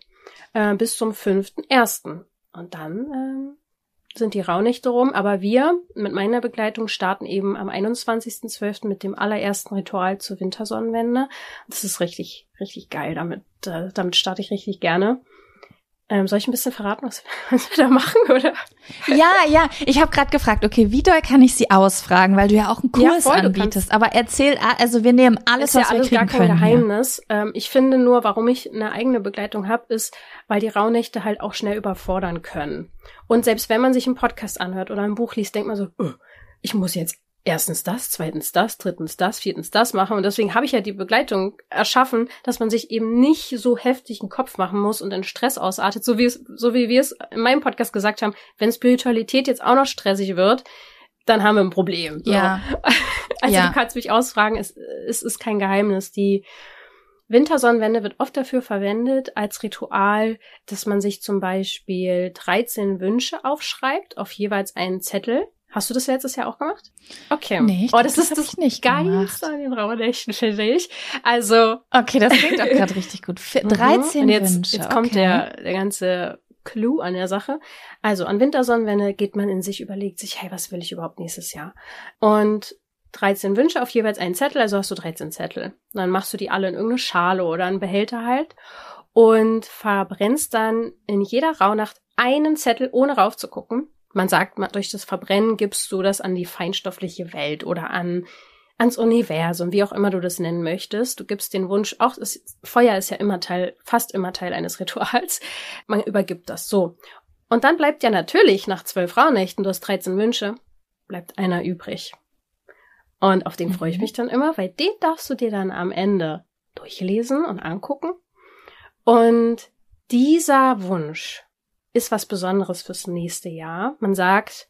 [SPEAKER 2] äh, bis zum 5.1. Und dann ähm, sind die Rauhnächte rum, aber wir mit meiner Begleitung starten eben am 21.12. mit dem allerersten Ritual zur Wintersonnenwende. Das ist richtig, richtig geil. Damit, äh, damit starte ich richtig gerne. Ähm, soll ich ein bisschen verraten, was, was wir da machen, oder?
[SPEAKER 1] Ja, ja. Ich habe gerade gefragt, okay, wie doll kann ich sie ausfragen, weil du ja auch einen Kurs ja, voll, anbietest. Aber erzähl, also wir nehmen alles,
[SPEAKER 2] ist
[SPEAKER 1] was
[SPEAKER 2] ja alles
[SPEAKER 1] wir
[SPEAKER 2] kriegen
[SPEAKER 1] gar kein
[SPEAKER 2] können, Geheimnis. Ähm, ich finde nur, warum ich eine eigene Begleitung habe, ist, weil die Rauhnächte halt auch schnell überfordern können. Und selbst wenn man sich einen Podcast anhört oder ein Buch liest, denkt man so, oh, ich muss jetzt erstens das, zweitens das, drittens das, viertens das machen. Und deswegen habe ich ja die Begleitung erschaffen, dass man sich eben nicht so heftig einen Kopf machen muss und in Stress ausartet, so wie es, so wie wir es in meinem Podcast gesagt haben. Wenn Spiritualität jetzt auch noch stressig wird, dann haben wir ein Problem.
[SPEAKER 1] So. Ja.
[SPEAKER 2] Also
[SPEAKER 1] ja.
[SPEAKER 2] du kannst mich ausfragen, es, es ist kein Geheimnis. Die Wintersonnenwende wird oft dafür verwendet als Ritual, dass man sich zum Beispiel 13 Wünsche aufschreibt auf jeweils einen Zettel Hast du das letztes Jahr auch gemacht?
[SPEAKER 1] Okay. Nee,
[SPEAKER 2] oh, das, das ist das nicht Geilste an den Rauhnächten, finde ich. Also.
[SPEAKER 1] Okay, das klingt auch gerade richtig gut. 13
[SPEAKER 2] mhm. Und jetzt,
[SPEAKER 1] Wünsche.
[SPEAKER 2] Jetzt kommt der, der ganze Clou an der Sache. Also an Wintersonnenwende geht man in sich, überlegt sich, hey, was will ich überhaupt nächstes Jahr? Und 13 Wünsche auf jeweils einen Zettel, also hast du 13 Zettel. Und dann machst du die alle in irgendeine Schale oder einen Behälter halt und verbrennst dann in jeder Rauhnacht einen Zettel, ohne raufzugucken man sagt, durch das Verbrennen gibst du das an die feinstoffliche Welt oder an ans Universum, wie auch immer du das nennen möchtest. Du gibst den Wunsch, auch das Feuer ist ja immer Teil, fast immer Teil eines Rituals. Man übergibt das so. Und dann bleibt ja natürlich nach zwölf Rauhnächten, du hast 13 Wünsche, bleibt einer übrig. Und auf den freue ich mhm. mich dann immer, weil den darfst du dir dann am Ende durchlesen und angucken. Und dieser Wunsch ist was Besonderes fürs nächste Jahr. Man sagt,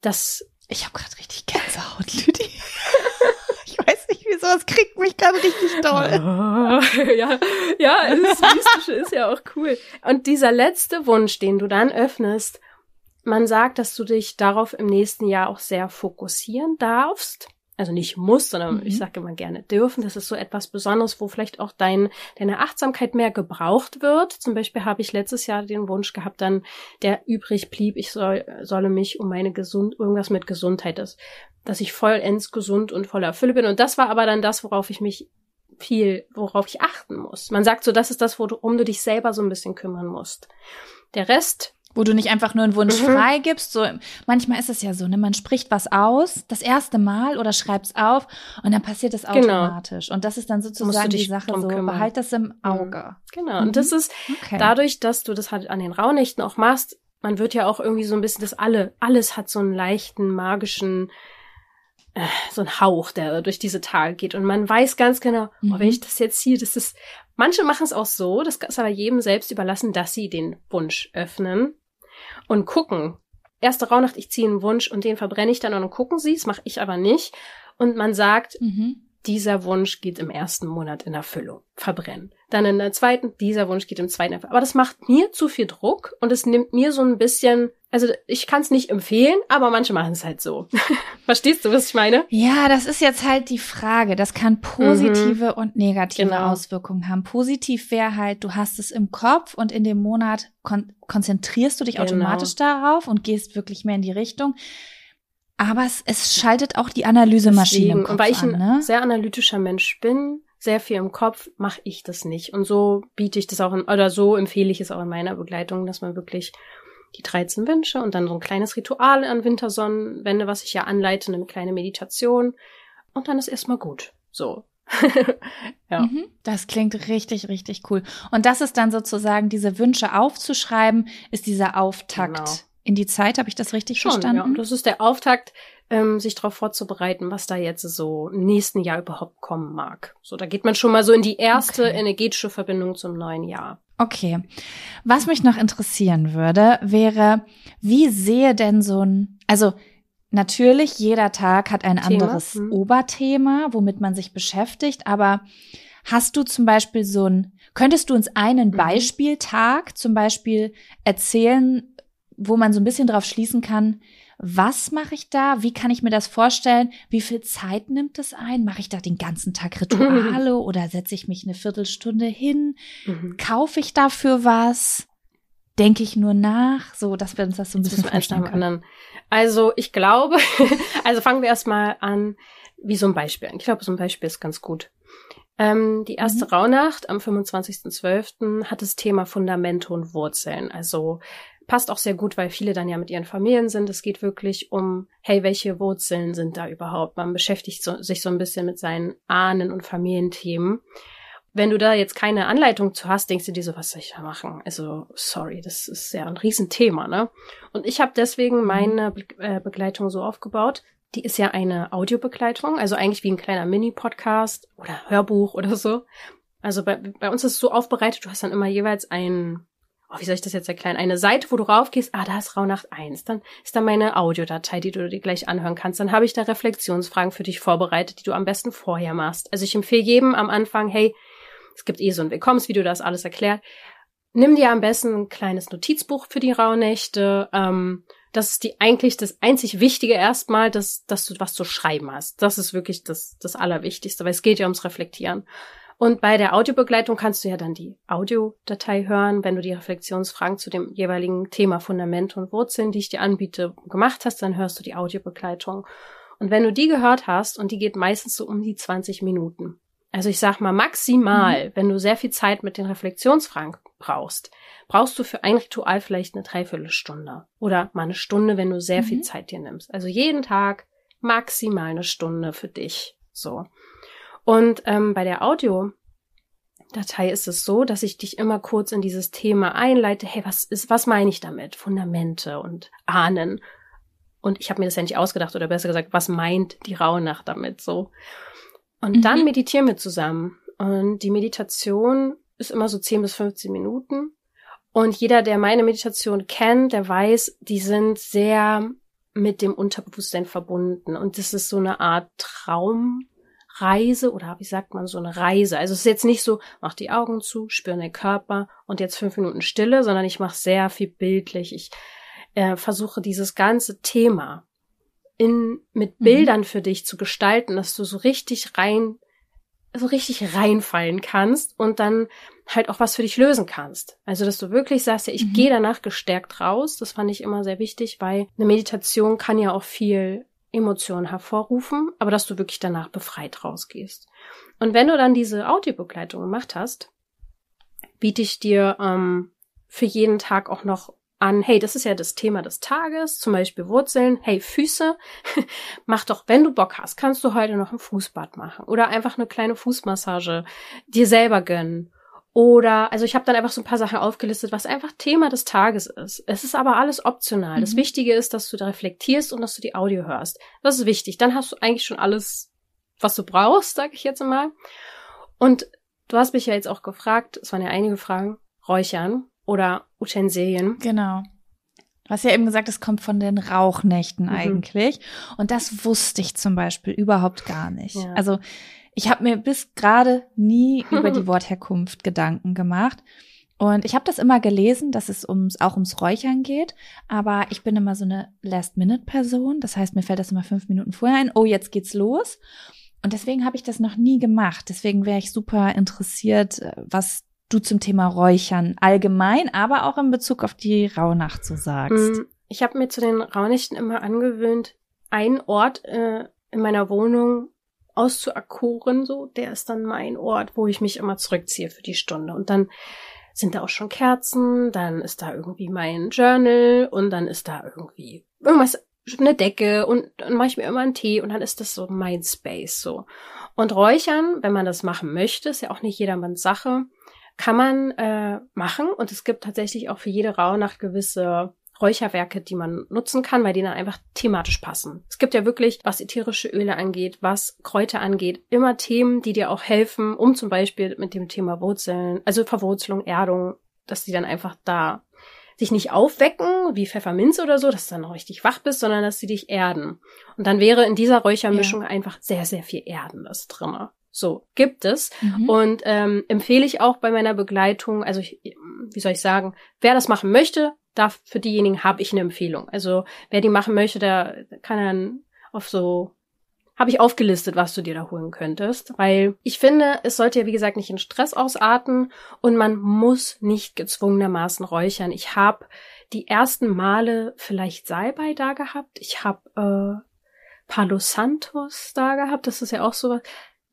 [SPEAKER 2] dass
[SPEAKER 1] ich habe gerade richtig Gänsehaut, Lüdi. ich weiß nicht, wieso, es kriegt mich gerade richtig doll.
[SPEAKER 2] ja, ja, das Mystische ist ja auch cool. Und dieser letzte Wunsch, den du dann öffnest, man sagt, dass du dich darauf im nächsten Jahr auch sehr fokussieren darfst also nicht muss, sondern mhm. ich sage immer gerne dürfen. Das ist so etwas Besonderes, wo vielleicht auch dein, deine Achtsamkeit mehr gebraucht wird. Zum Beispiel habe ich letztes Jahr den Wunsch gehabt, dann der übrig blieb, ich soll, solle mich um meine Gesund, irgendwas mit Gesundheit ist, dass ich vollends gesund und voller Fülle bin. Und das war aber dann das, worauf ich mich viel, worauf ich achten muss. Man sagt so, das ist das, worum du dich selber so ein bisschen kümmern musst. Der Rest
[SPEAKER 1] wo du nicht einfach nur einen Wunsch mhm. freigibst. So, manchmal ist es ja so, ne, man spricht was aus, das erste Mal oder schreibt es auf und dann passiert es genau. automatisch. Genau. Und das ist dann sozusagen die Sache so, kümmern. behalt das im mhm. Auge.
[SPEAKER 2] Genau. Mhm. Und das ist okay. dadurch, dass du das halt an den Rauhnächten auch machst, man wird ja auch irgendwie so ein bisschen, das alle, alles hat so einen leichten, magischen, äh, so ein Hauch, der durch diese Tage geht. Und man weiß ganz genau, mhm. oh, wenn ich das jetzt hier, das ist, manche machen es auch so, das ist aber jedem selbst überlassen, dass sie den Wunsch öffnen und gucken. Erste Rauhnacht, ich ziehe einen Wunsch und den verbrenne ich dann und dann gucken sie, das mache ich aber nicht. Und man sagt, mhm. Dieser Wunsch geht im ersten Monat in Erfüllung. Verbrennen. Dann in der zweiten, dieser Wunsch geht im zweiten Erfüllung. Aber das macht mir zu viel Druck und es nimmt mir so ein bisschen also ich kann es nicht empfehlen, aber manche machen es halt so. Verstehst du, was ich meine?
[SPEAKER 1] Ja, das ist jetzt halt die Frage. Das kann positive mhm. und negative genau. Auswirkungen haben. Positiv wäre halt, du hast es im Kopf und in dem Monat kon konzentrierst du dich genau. automatisch darauf und gehst wirklich mehr in die Richtung. Aber es, es schaltet auch die Analysemaschine Deswegen, im Kopf
[SPEAKER 2] und weil ich
[SPEAKER 1] ein
[SPEAKER 2] ne? sehr analytischer Mensch bin, sehr viel im Kopf, mache ich das nicht. Und so biete ich das auch in, oder so empfehle ich es auch in meiner Begleitung, dass man wirklich die 13 Wünsche und dann so ein kleines Ritual an Wintersonnenwende, was ich ja anleite, eine kleine Meditation. Und dann ist erstmal gut. So.
[SPEAKER 1] ja. Mhm, das klingt richtig, richtig cool. Und das ist dann sozusagen, diese Wünsche aufzuschreiben, ist dieser Auftakt genau. In die Zeit. Habe ich das richtig Schon, verstanden?
[SPEAKER 2] Ja. Das ist der Auftakt, ähm, sich darauf vorzubereiten, was da jetzt so im nächsten Jahr überhaupt kommen mag. So, da geht man schon mal so in die erste okay. energetische Verbindung zum neuen Jahr.
[SPEAKER 1] Okay. Was mich noch interessieren würde, wäre, wie sehe denn so ein, also natürlich, jeder Tag hat ein Thema. anderes hm. Oberthema, womit man sich beschäftigt, aber hast du zum Beispiel so ein, könntest du uns einen mhm. Beispieltag zum Beispiel erzählen, wo man so ein bisschen drauf schließen kann, was mache ich da? Wie kann ich mir das vorstellen? Wie viel Zeit nimmt es ein? Mache ich da den ganzen Tag Rituale mhm. oder setze ich mich eine Viertelstunde hin? Mhm. Kaufe ich dafür was? Denke ich nur nach, so dass wir uns das so ein Jetzt bisschen vorstellen können.
[SPEAKER 2] Also ich glaube, also fangen wir erstmal an, wie so ein Beispiel. Ich glaube, so ein Beispiel ist ganz gut. Ähm, die erste mhm. Rauhnacht am 25.12. hat das Thema Fundamente und Wurzeln. Also passt auch sehr gut, weil viele dann ja mit ihren Familien sind. Es geht wirklich um, hey, welche Wurzeln sind da überhaupt? Man beschäftigt so, sich so ein bisschen mit seinen Ahnen- und Familienthemen. Wenn du da jetzt keine Anleitung zu hast, denkst du dir so, was soll ich da machen? Also, sorry, das ist ja ein Riesenthema, ne? Und ich habe deswegen mhm. meine Be äh, Begleitung so aufgebaut. Die ist ja eine Audiobegleitung, also eigentlich wie ein kleiner Mini-Podcast oder Hörbuch oder so. Also bei, bei uns ist es so aufbereitet, du hast dann immer jeweils ein oh, wie soll ich das jetzt erklären? Eine Seite, wo du raufgehst, ah, da ist Rauhnacht 1. Dann ist da meine Audiodatei, die du dir gleich anhören kannst. Dann habe ich da Reflexionsfragen für dich vorbereitet, die du am besten vorher machst. Also ich empfehle jedem am Anfang, hey, es gibt eh so ein Willkommensvideo, das alles erklärt. Nimm dir am besten ein kleines Notizbuch für die Rauhnächte. Ähm, das ist die eigentlich das einzig Wichtige erstmal, dass, dass du was zu schreiben hast. Das ist wirklich das, das Allerwichtigste, weil es geht ja ums Reflektieren. Und bei der Audiobegleitung kannst du ja dann die Audiodatei hören. Wenn du die Reflexionsfragen zu dem jeweiligen Thema Fundament und Wurzeln, die ich dir anbiete, gemacht hast, dann hörst du die Audiobegleitung. Und wenn du die gehört hast, und die geht meistens so um die 20 Minuten. Also ich sag mal maximal, mhm. wenn du sehr viel Zeit mit den Reflexionsfragen brauchst, brauchst du für ein Ritual vielleicht eine Dreiviertelstunde. Oder mal eine Stunde, wenn du sehr mhm. viel Zeit dir nimmst. Also jeden Tag maximal eine Stunde für dich So. Und ähm, bei der Audiodatei ist es so, dass ich dich immer kurz in dieses Thema einleite. Hey, was ist, was meine ich damit? Fundamente und Ahnen. Und ich habe mir das ja nicht ausgedacht oder besser gesagt, was meint die Rauhnacht damit so? Und mhm. dann meditieren wir zusammen. Und die Meditation ist immer so 10 bis 15 Minuten. Und jeder, der meine Meditation kennt, der weiß, die sind sehr mit dem Unterbewusstsein verbunden. Und das ist so eine Art Traumreise oder wie sagt man, so eine Reise. Also es ist jetzt nicht so, mach die Augen zu, spür den Körper und jetzt fünf Minuten Stille, sondern ich mache sehr viel bildlich. Ich äh, versuche dieses ganze Thema in, mit mhm. Bildern für dich zu gestalten, dass du so richtig rein so richtig reinfallen kannst und dann halt auch was für dich lösen kannst. Also, dass du wirklich sagst, ja, ich mhm. gehe danach gestärkt raus. Das fand ich immer sehr wichtig, weil eine Meditation kann ja auch viel Emotionen hervorrufen, aber dass du wirklich danach befreit rausgehst. Und wenn du dann diese Audiobegleitung gemacht hast, biete ich dir ähm, für jeden Tag auch noch an, hey, das ist ja das Thema des Tages, zum Beispiel Wurzeln, hey, Füße, mach doch, wenn du Bock hast, kannst du heute noch ein Fußbad machen oder einfach eine kleine Fußmassage dir selber gönnen. Oder, also ich habe dann einfach so ein paar Sachen aufgelistet, was einfach Thema des Tages ist. Es ist aber alles optional. Mhm. Das Wichtige ist, dass du da reflektierst und dass du die Audio hörst. Das ist wichtig. Dann hast du eigentlich schon alles, was du brauchst, sag ich jetzt mal. Und du hast mich ja jetzt auch gefragt, es waren ja einige Fragen, Räuchern oder Utensilien.
[SPEAKER 1] Genau. Du hast ja eben gesagt, es kommt von den Rauchnächten mhm. eigentlich. Und das wusste ich zum Beispiel überhaupt gar nicht. Ja. Also ich habe mir bis gerade nie über die Wortherkunft Gedanken gemacht. Und ich habe das immer gelesen, dass es ums, auch ums Räuchern geht. Aber ich bin immer so eine Last-Minute-Person. Das heißt, mir fällt das immer fünf Minuten vorher ein. Oh, jetzt geht's los. Und deswegen habe ich das noch nie gemacht. Deswegen wäre ich super interessiert, äh, was du zum Thema Räuchern allgemein, aber auch in Bezug auf die Rauhnacht so sagst. Mm,
[SPEAKER 2] ich habe mir zu den Rauhnächten immer angewöhnt, einen Ort äh, in meiner Wohnung auszuakkuren, so, der ist dann mein Ort, wo ich mich immer zurückziehe für die Stunde. Und dann sind da auch schon Kerzen, dann ist da irgendwie mein Journal und dann ist da irgendwie irgendwas, eine Decke und dann mache ich mir immer einen Tee und dann ist das so mein Space so. Und Räuchern, wenn man das machen möchte, ist ja auch nicht jedermanns Sache, kann man äh, machen und es gibt tatsächlich auch für jede Rauhnacht gewisse Räucherwerke, die man nutzen kann, weil die dann einfach thematisch passen. Es gibt ja wirklich, was ätherische Öle angeht, was Kräuter angeht, immer Themen, die dir auch helfen, um zum Beispiel mit dem Thema Wurzeln, also Verwurzelung, Erdung, dass die dann einfach da sich nicht aufwecken, wie Pfefferminz oder so, dass du dann auch richtig wach bist, sondern dass sie dich erden. Und dann wäre in dieser Räuchermischung ja. einfach sehr, sehr viel Erdendes drinne. So, gibt es. Mhm. Und ähm, empfehle ich auch bei meiner Begleitung, also ich, wie soll ich sagen, wer das machen möchte, darf für diejenigen habe ich eine Empfehlung. Also wer die machen möchte, der kann dann auf so habe ich aufgelistet, was du dir da holen könntest, weil ich finde, es sollte ja wie gesagt nicht in Stress ausarten und man muss nicht gezwungenermaßen räuchern. Ich habe die ersten Male vielleicht Salbei da gehabt. Ich habe äh, Palo Santos da gehabt. Das ist ja auch so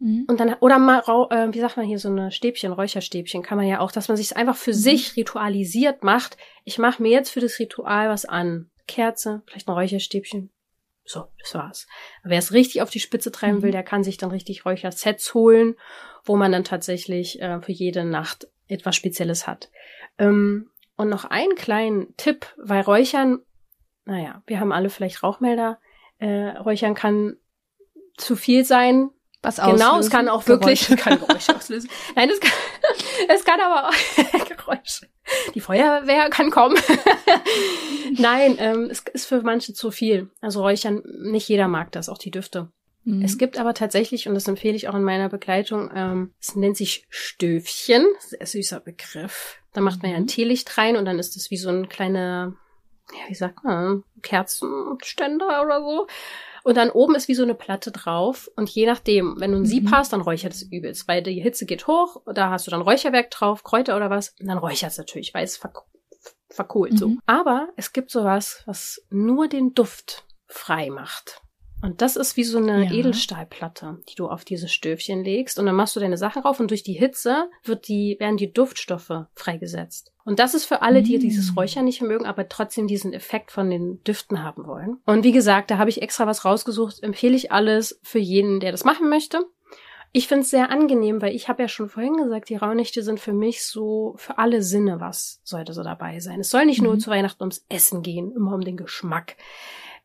[SPEAKER 2] Mhm. Und dann, oder mal, äh, wie sagt man hier, so eine Stäbchen, Räucherstäbchen, kann man ja auch, dass man sich einfach für mhm. sich ritualisiert macht. Ich mache mir jetzt für das Ritual was an. Kerze, vielleicht ein Räucherstäbchen. So, das war's. Wer es richtig auf die Spitze treiben mhm. will, der kann sich dann richtig Räuchersets holen, wo man dann tatsächlich äh, für jede Nacht etwas Spezielles hat. Ähm, und noch einen kleinen Tipp, weil Räuchern, naja, wir haben alle vielleicht Rauchmelder, äh, Räuchern kann zu viel sein,
[SPEAKER 1] was auslösen.
[SPEAKER 2] Genau, es kann auch wirklich Geräusche. kann Geräusche auslösen. Nein, es kann, es kann aber auch Geräusche. Die Feuerwehr kann kommen. Nein, ähm, es ist für manche zu viel. Also Räuchern, nicht jeder mag das, auch die Düfte. Mhm. Es gibt aber tatsächlich, und das empfehle ich auch in meiner Begleitung, ähm, es nennt sich Stöfchen. Sehr süßer Begriff. Da macht man ja ein mhm. Teelicht rein und dann ist es wie so ein kleiner, ja, wie sagt man, Kerzenständer oder so. Und dann oben ist wie so eine Platte drauf. Und je nachdem, wenn du ein Sieb mhm. hast, dann räuchert es übelst, weil die Hitze geht hoch. Da hast du dann Räucherwerk drauf, Kräuter oder was. Und dann räuchert es natürlich, weil es verk verkohlt mhm. so. Aber es gibt sowas, was nur den Duft frei macht. Und das ist wie so eine
[SPEAKER 1] Ja.
[SPEAKER 2] Edelstahlplatte, die du auf diese Stöfchen legst. Und dann machst du deine Sachen rauf und durch die Hitze wird die, werden die Duftstoffe freigesetzt. Und das ist für alle, die
[SPEAKER 1] Mm.
[SPEAKER 2] dieses Räuchern nicht mögen, aber trotzdem diesen Effekt von den Düften haben wollen. Und wie gesagt, da habe ich extra was rausgesucht. Empfehle ich alles für jeden, der das machen möchte. Ich finde es sehr angenehm, weil ich habe ja schon vorhin gesagt, die Rauhnächte sind für mich so für alle Sinne was sollte so dabei sein. Es soll nicht nur
[SPEAKER 1] Mhm.
[SPEAKER 2] zu Weihnachten ums Essen gehen, immer um den Geschmack.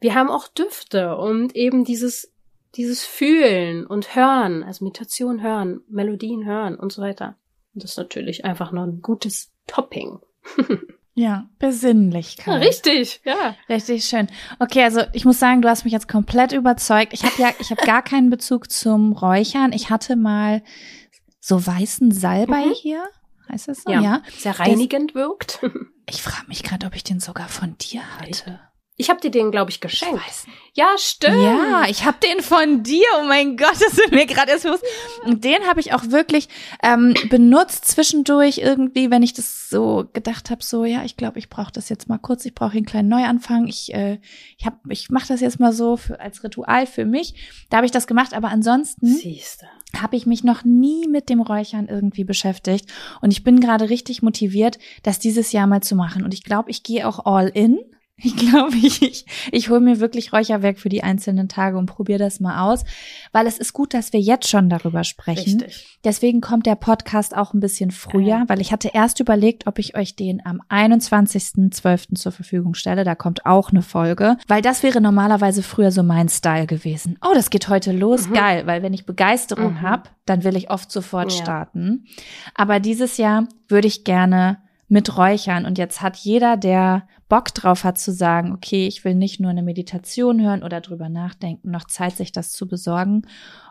[SPEAKER 2] Wir haben auch Düfte und eben dieses dieses Fühlen und Hören, also Meditation hören, Melodien hören und so weiter. Und das ist natürlich einfach noch ein gutes Topping.
[SPEAKER 1] Ja, Besinnlichkeit.
[SPEAKER 2] richtig, ja.
[SPEAKER 1] Richtig schön. Okay, also ich muss sagen, du hast mich jetzt komplett überzeugt. Ich habe ja, ich habe gar keinen Bezug zum Räuchern. Ich hatte mal so weißen Salbei
[SPEAKER 2] Mhm.
[SPEAKER 1] hier. Heißt das so?
[SPEAKER 2] Ja.
[SPEAKER 1] Ja.
[SPEAKER 2] Sehr reinigend wirkt.
[SPEAKER 1] Ich frage mich gerade, ob ich den sogar von dir hatte.
[SPEAKER 2] Ich habe dir den, glaube ich,
[SPEAKER 1] Ich
[SPEAKER 2] geschenkt.
[SPEAKER 1] nicht.
[SPEAKER 2] Ja, stimmt.
[SPEAKER 1] Ja, ich habe den von dir. Oh mein Gott, das ist mir gerade erst bewusst. Und den habe ich auch wirklich ähm, benutzt zwischendurch irgendwie, wenn ich das so gedacht habe, so ja, ich glaube, ich brauche das jetzt mal kurz. Ich brauche einen kleinen Neuanfang. Ich äh, ich habe, ich mache das jetzt mal so für, als Ritual für mich. Da habe ich das gemacht, aber ansonsten habe ich mich noch nie mit dem Räuchern irgendwie beschäftigt. Und ich bin gerade richtig motiviert, das dieses Jahr mal zu machen. Und ich glaube, ich gehe auch all in. Ich glaube, ich, ich, ich hole mir wirklich Räucherwerk für die einzelnen Tage und probiere das mal aus, weil es ist gut, dass wir jetzt schon darüber sprechen.
[SPEAKER 2] Richtig.
[SPEAKER 1] Deswegen kommt der Podcast auch ein bisschen früher,
[SPEAKER 2] Ja.
[SPEAKER 1] weil ich hatte erst überlegt, ob ich euch den am 21.12. zur Verfügung stelle. Da kommt auch eine Folge, weil das wäre normalerweise früher so mein Style gewesen. Oh, das geht heute los,
[SPEAKER 2] Mhm.
[SPEAKER 1] geil, weil wenn ich Begeisterung
[SPEAKER 2] Mhm.
[SPEAKER 1] hab, dann will ich oft sofort
[SPEAKER 2] Ja.
[SPEAKER 1] starten. Aber dieses Jahr würde ich gerne mit Räuchern und jetzt hat jeder, der Bock drauf hat zu sagen, okay, ich will nicht nur eine Meditation hören oder drüber nachdenken, noch Zeit, sich das zu besorgen.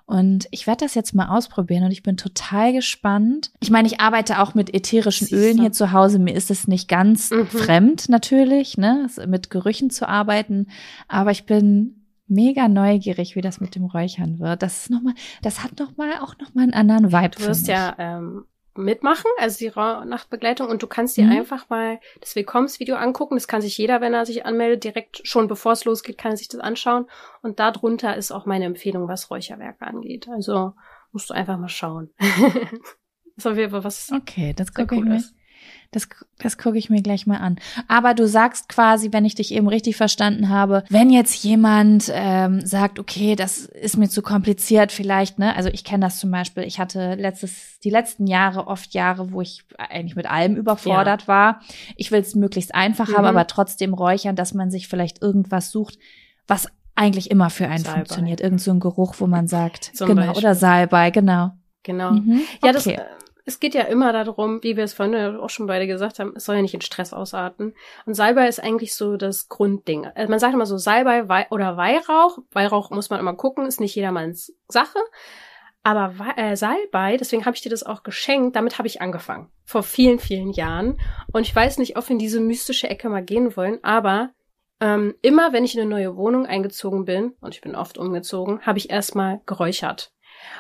[SPEAKER 1] Und ich werde das jetzt mal ausprobieren und ich bin total gespannt. Ich meine, ich arbeite auch mit ätherischen Ölen hier zu Hause. Mir ist es nicht ganz
[SPEAKER 2] Mhm.
[SPEAKER 1] fremd natürlich, ne, mit Gerüchen zu arbeiten. Aber ich bin mega neugierig, wie das mit dem Räuchern wird. Das ist noch mal, das hat noch mal auch noch mal einen anderen Vibe
[SPEAKER 2] Du
[SPEAKER 1] für
[SPEAKER 2] wirst
[SPEAKER 1] mich.
[SPEAKER 2] ja ähm, mitmachen, also die Ra- Nachtbegleitung, und du kannst dir
[SPEAKER 1] Mhm.
[SPEAKER 2] einfach mal das Willkommensvideo angucken. Das kann sich jeder, wenn er sich anmeldet, direkt schon bevor es losgeht, kann er sich das anschauen. Und darunter ist auch meine Empfehlung, was Räucherwerke angeht. Also musst du einfach mal schauen. das ist auf jeden Fall was
[SPEAKER 1] Okay, das gucke ich
[SPEAKER 2] cool
[SPEAKER 1] mir.
[SPEAKER 2] ist.
[SPEAKER 1] Das, das gucke ich mir gleich mal an. Aber du sagst quasi, wenn ich dich eben richtig verstanden habe, wenn jetzt jemand ähm, sagt, okay, das ist mir zu kompliziert, vielleicht, ne? Also ich kenne das zum Beispiel. Ich hatte letztes, die letzten Jahre oft Jahre, wo ich eigentlich mit allem überfordert war. Ich will es möglichst einfach haben,
[SPEAKER 2] Mhm.
[SPEAKER 1] aber trotzdem räuchern, dass man sich vielleicht irgendwas sucht, was eigentlich immer für einen
[SPEAKER 2] Salbei.
[SPEAKER 1] funktioniert. Irgend so ein Geruch, wo man sagt,
[SPEAKER 2] Zum
[SPEAKER 1] genau,
[SPEAKER 2] Beispiel.
[SPEAKER 1] oder Salbei, genau.
[SPEAKER 2] Genau.
[SPEAKER 1] Mhm.
[SPEAKER 2] Ja, das,
[SPEAKER 1] okay.
[SPEAKER 2] äh, es geht ja immer darum, wie wir es vorhin ja auch schon beide gesagt haben, es soll ja nicht in Stress ausarten. Und Salbei ist eigentlich so das Grundding. Also man sagt immer so Salbei Wei oder Weihrauch. Weihrauch muss man immer gucken, ist nicht jedermanns Sache. Aber äh, Salbei, deswegen habe ich dir das auch geschenkt, damit habe ich angefangen. Vor vielen, vielen Jahren. Und ich weiß nicht, ob wir in diese mystische Ecke mal gehen wollen, aber ähm, immer wenn ich in eine neue Wohnung eingezogen bin, und ich bin oft umgezogen, habe ich erstmal geräuchert.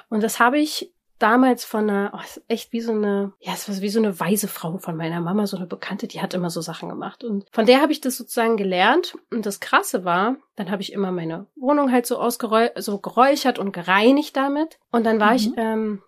[SPEAKER 2] Und das habe ich damals von einer, oh, echt wie so eine, ja, es war wie so eine weise Frau von meiner Mama, so eine Bekannte, die hat immer so Sachen gemacht. Und von der habe ich das sozusagen gelernt. Und das Krasse war, dann habe ich immer meine Wohnung halt so ausgeräu so geräuchert und gereinigt damit. Und dann war
[SPEAKER 1] Mhm.
[SPEAKER 2] ich ähm,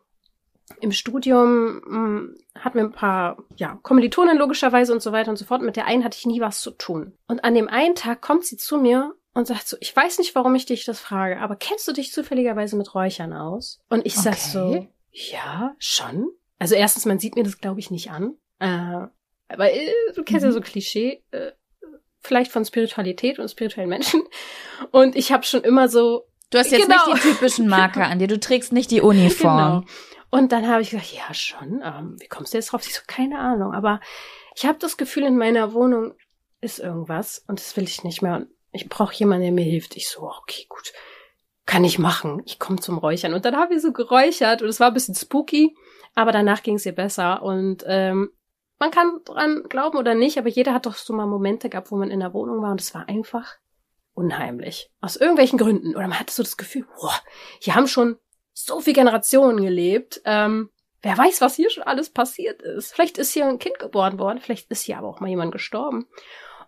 [SPEAKER 2] im Studium, mh, hatten wir ein paar, ja, Kommilitonen logischerweise und so weiter und so fort. Mit der einen hatte ich nie was zu tun. Und an dem einen Tag kommt sie zu mir und sagt so, ich weiß nicht, warum ich dich das frage, aber kennst du dich zufälligerweise mit Räuchern aus? Und ich sag
[SPEAKER 1] Okay.
[SPEAKER 2] so, ja, schon. Also erstens, man sieht mir das, glaube ich, nicht an. Äh, aber äh, du kennst ja
[SPEAKER 1] Mhm.
[SPEAKER 2] so Klischee, äh, vielleicht von Spiritualität und spirituellen Menschen. Und ich habe schon immer so,
[SPEAKER 1] Du hast jetzt
[SPEAKER 2] Genau.
[SPEAKER 1] nicht die typischen Marker an dir. Du trägst nicht die Uniform.
[SPEAKER 2] Genau. Und dann habe ich gesagt, ja schon, ähm, wie kommst du jetzt drauf? Ich so, keine Ahnung, aber ich habe das Gefühl, in meiner Wohnung ist irgendwas und das will ich nicht mehr. Und ich brauche jemanden, der mir hilft. Ich so, okay, gut, kann ich machen. Ich komme zum Räuchern. Und dann habe ich so geräuchert und es war ein bisschen spooky, aber danach ging es ihr besser. Und ähm, man kann dran glauben oder nicht, aber jeder hat doch so mal Momente gehabt, wo man in der Wohnung war und es war einfach unheimlich. Aus irgendwelchen Gründen. Oder man hatte so das Gefühl, boah, hier haben schon so viele Generationen gelebt. Ähm, wer weiß, was hier schon alles passiert ist. Vielleicht ist hier ein Kind geboren worden, vielleicht ist hier aber auch mal jemand gestorben.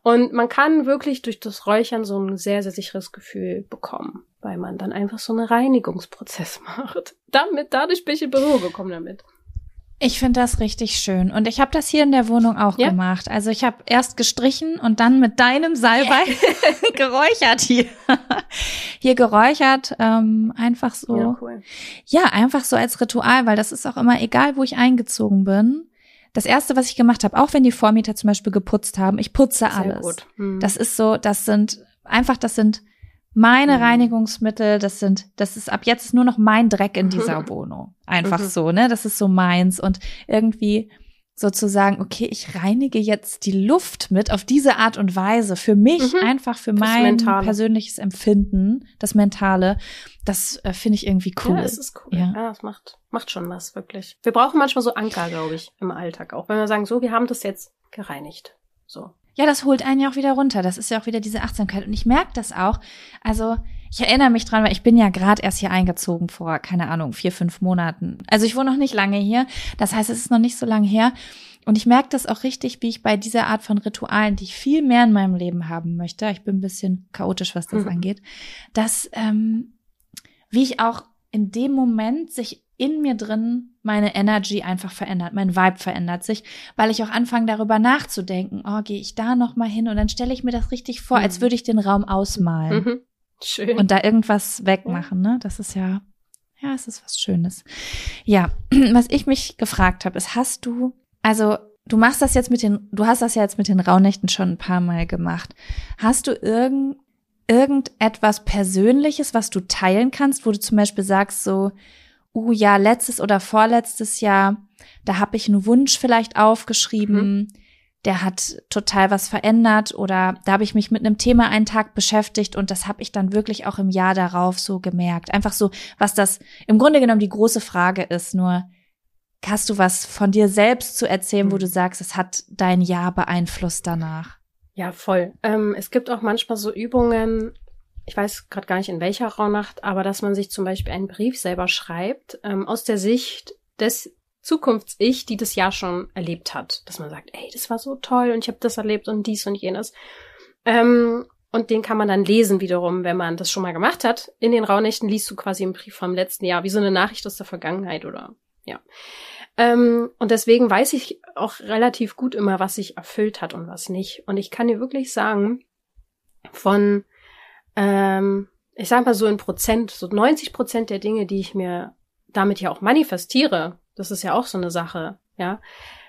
[SPEAKER 2] Und man kann wirklich durch das Räuchern so ein sehr, sehr sicheres Gefühl bekommen, weil man dann einfach so einen Reinigungsprozess macht. Damit, dadurch bin ich in Berührung gekommen damit.
[SPEAKER 1] Ich finde das richtig schön. Und ich habe das hier in der Wohnung auch ja. gemacht. Also ich habe erst gestrichen und dann mit deinem Salbei yeah. geräuchert hier. hier geräuchert, ähm, einfach so. Ja, cool. ja, einfach so als Ritual, weil das ist auch immer egal, wo ich eingezogen bin. Das erste, was ich gemacht habe, auch wenn die Vormieter zum Beispiel geputzt haben, ich putze Sehr alles. Hm. Das ist so, das sind einfach, das sind meine mhm. Reinigungsmittel, das sind, das ist ab jetzt nur noch mein Dreck in dieser Wohnung. Einfach mhm. so, ne? Das ist so meins und irgendwie sozusagen, okay, ich reinige jetzt die Luft mit auf diese Art und Weise für mich, mhm. einfach für das mein Mentale. persönliches Empfinden, das Mentale. Das äh, finde ich irgendwie cool.
[SPEAKER 2] Ja, es ist cool. Ja. ja, es macht, macht schon was, wirklich. Wir brauchen manchmal so Anker, glaube ich, im Alltag auch. Wenn wir sagen, so, wir haben das jetzt gereinigt. So.
[SPEAKER 1] Ja, das holt einen ja auch wieder runter. Das ist ja auch wieder diese Achtsamkeit. Und ich merke das auch. Also, ich erinnere mich dran, weil ich bin ja gerade erst hier eingezogen vor, keine Ahnung, vier, fünf Monaten. Also ich wohne noch nicht lange hier. Das heißt, es ist noch nicht so lange her. Und ich merke das auch richtig, wie ich bei dieser Art von Ritualen, die ich viel mehr in meinem Leben haben möchte, ich bin ein bisschen chaotisch, was das mhm. angeht, dass, ähm, wie ich auch in dem Moment sich in mir drin meine Energy einfach verändert, mein Vibe verändert sich, weil ich auch anfange darüber nachzudenken, oh, gehe ich da noch mal hin und dann stelle ich mir das richtig vor, mhm. als würde ich den Raum ausmalen. Mhm. Schön. Und da irgendwas wegmachen, ne? Das ist ja ja, es ist was schönes. Ja, was ich mich gefragt habe, ist hast du also du machst das jetzt mit den du hast das ja jetzt mit den Rauhnächten schon ein paar mal gemacht. Hast du irgend irgendetwas Persönliches, was du teilen kannst, wo du zum Beispiel sagst so uh ja, letztes oder vorletztes Jahr, da habe ich einen Wunsch vielleicht aufgeschrieben, mhm. Der hat total was verändert oder da habe ich mich mit einem Thema einen Tag beschäftigt und das habe ich dann wirklich auch im Jahr darauf so gemerkt. Einfach so, was das im Grunde genommen die große Frage ist, nur hast du was von dir selbst zu erzählen, mhm. wo du sagst, es hat dein Jahr beeinflusst danach?
[SPEAKER 2] Ja, voll. Ähm, es gibt auch manchmal so Übungen, ich weiß gerade gar nicht in welcher Rauhnacht, aber dass man sich zum Beispiel einen Brief selber schreibt, ähm, aus der Sicht des Zukunfts-Ich, die das Jahr schon erlebt hat. Dass man sagt, ey, das war so toll und ich habe das erlebt und dies und jenes. Ähm, und den kann man dann lesen wiederum, wenn man das schon mal gemacht hat. In den Rauhnächten liest du quasi einen Brief vom letzten Jahr, wie so eine Nachricht aus der Vergangenheit oder ja. Ähm, und deswegen weiß ich auch relativ gut immer, was sich erfüllt hat und was nicht. Und ich kann dir wirklich sagen, von ähm, ich sag mal so in Prozent, so 90 Prozent der Dinge, die ich mir damit ja auch manifestiere, das ist ja auch so eine Sache, ja,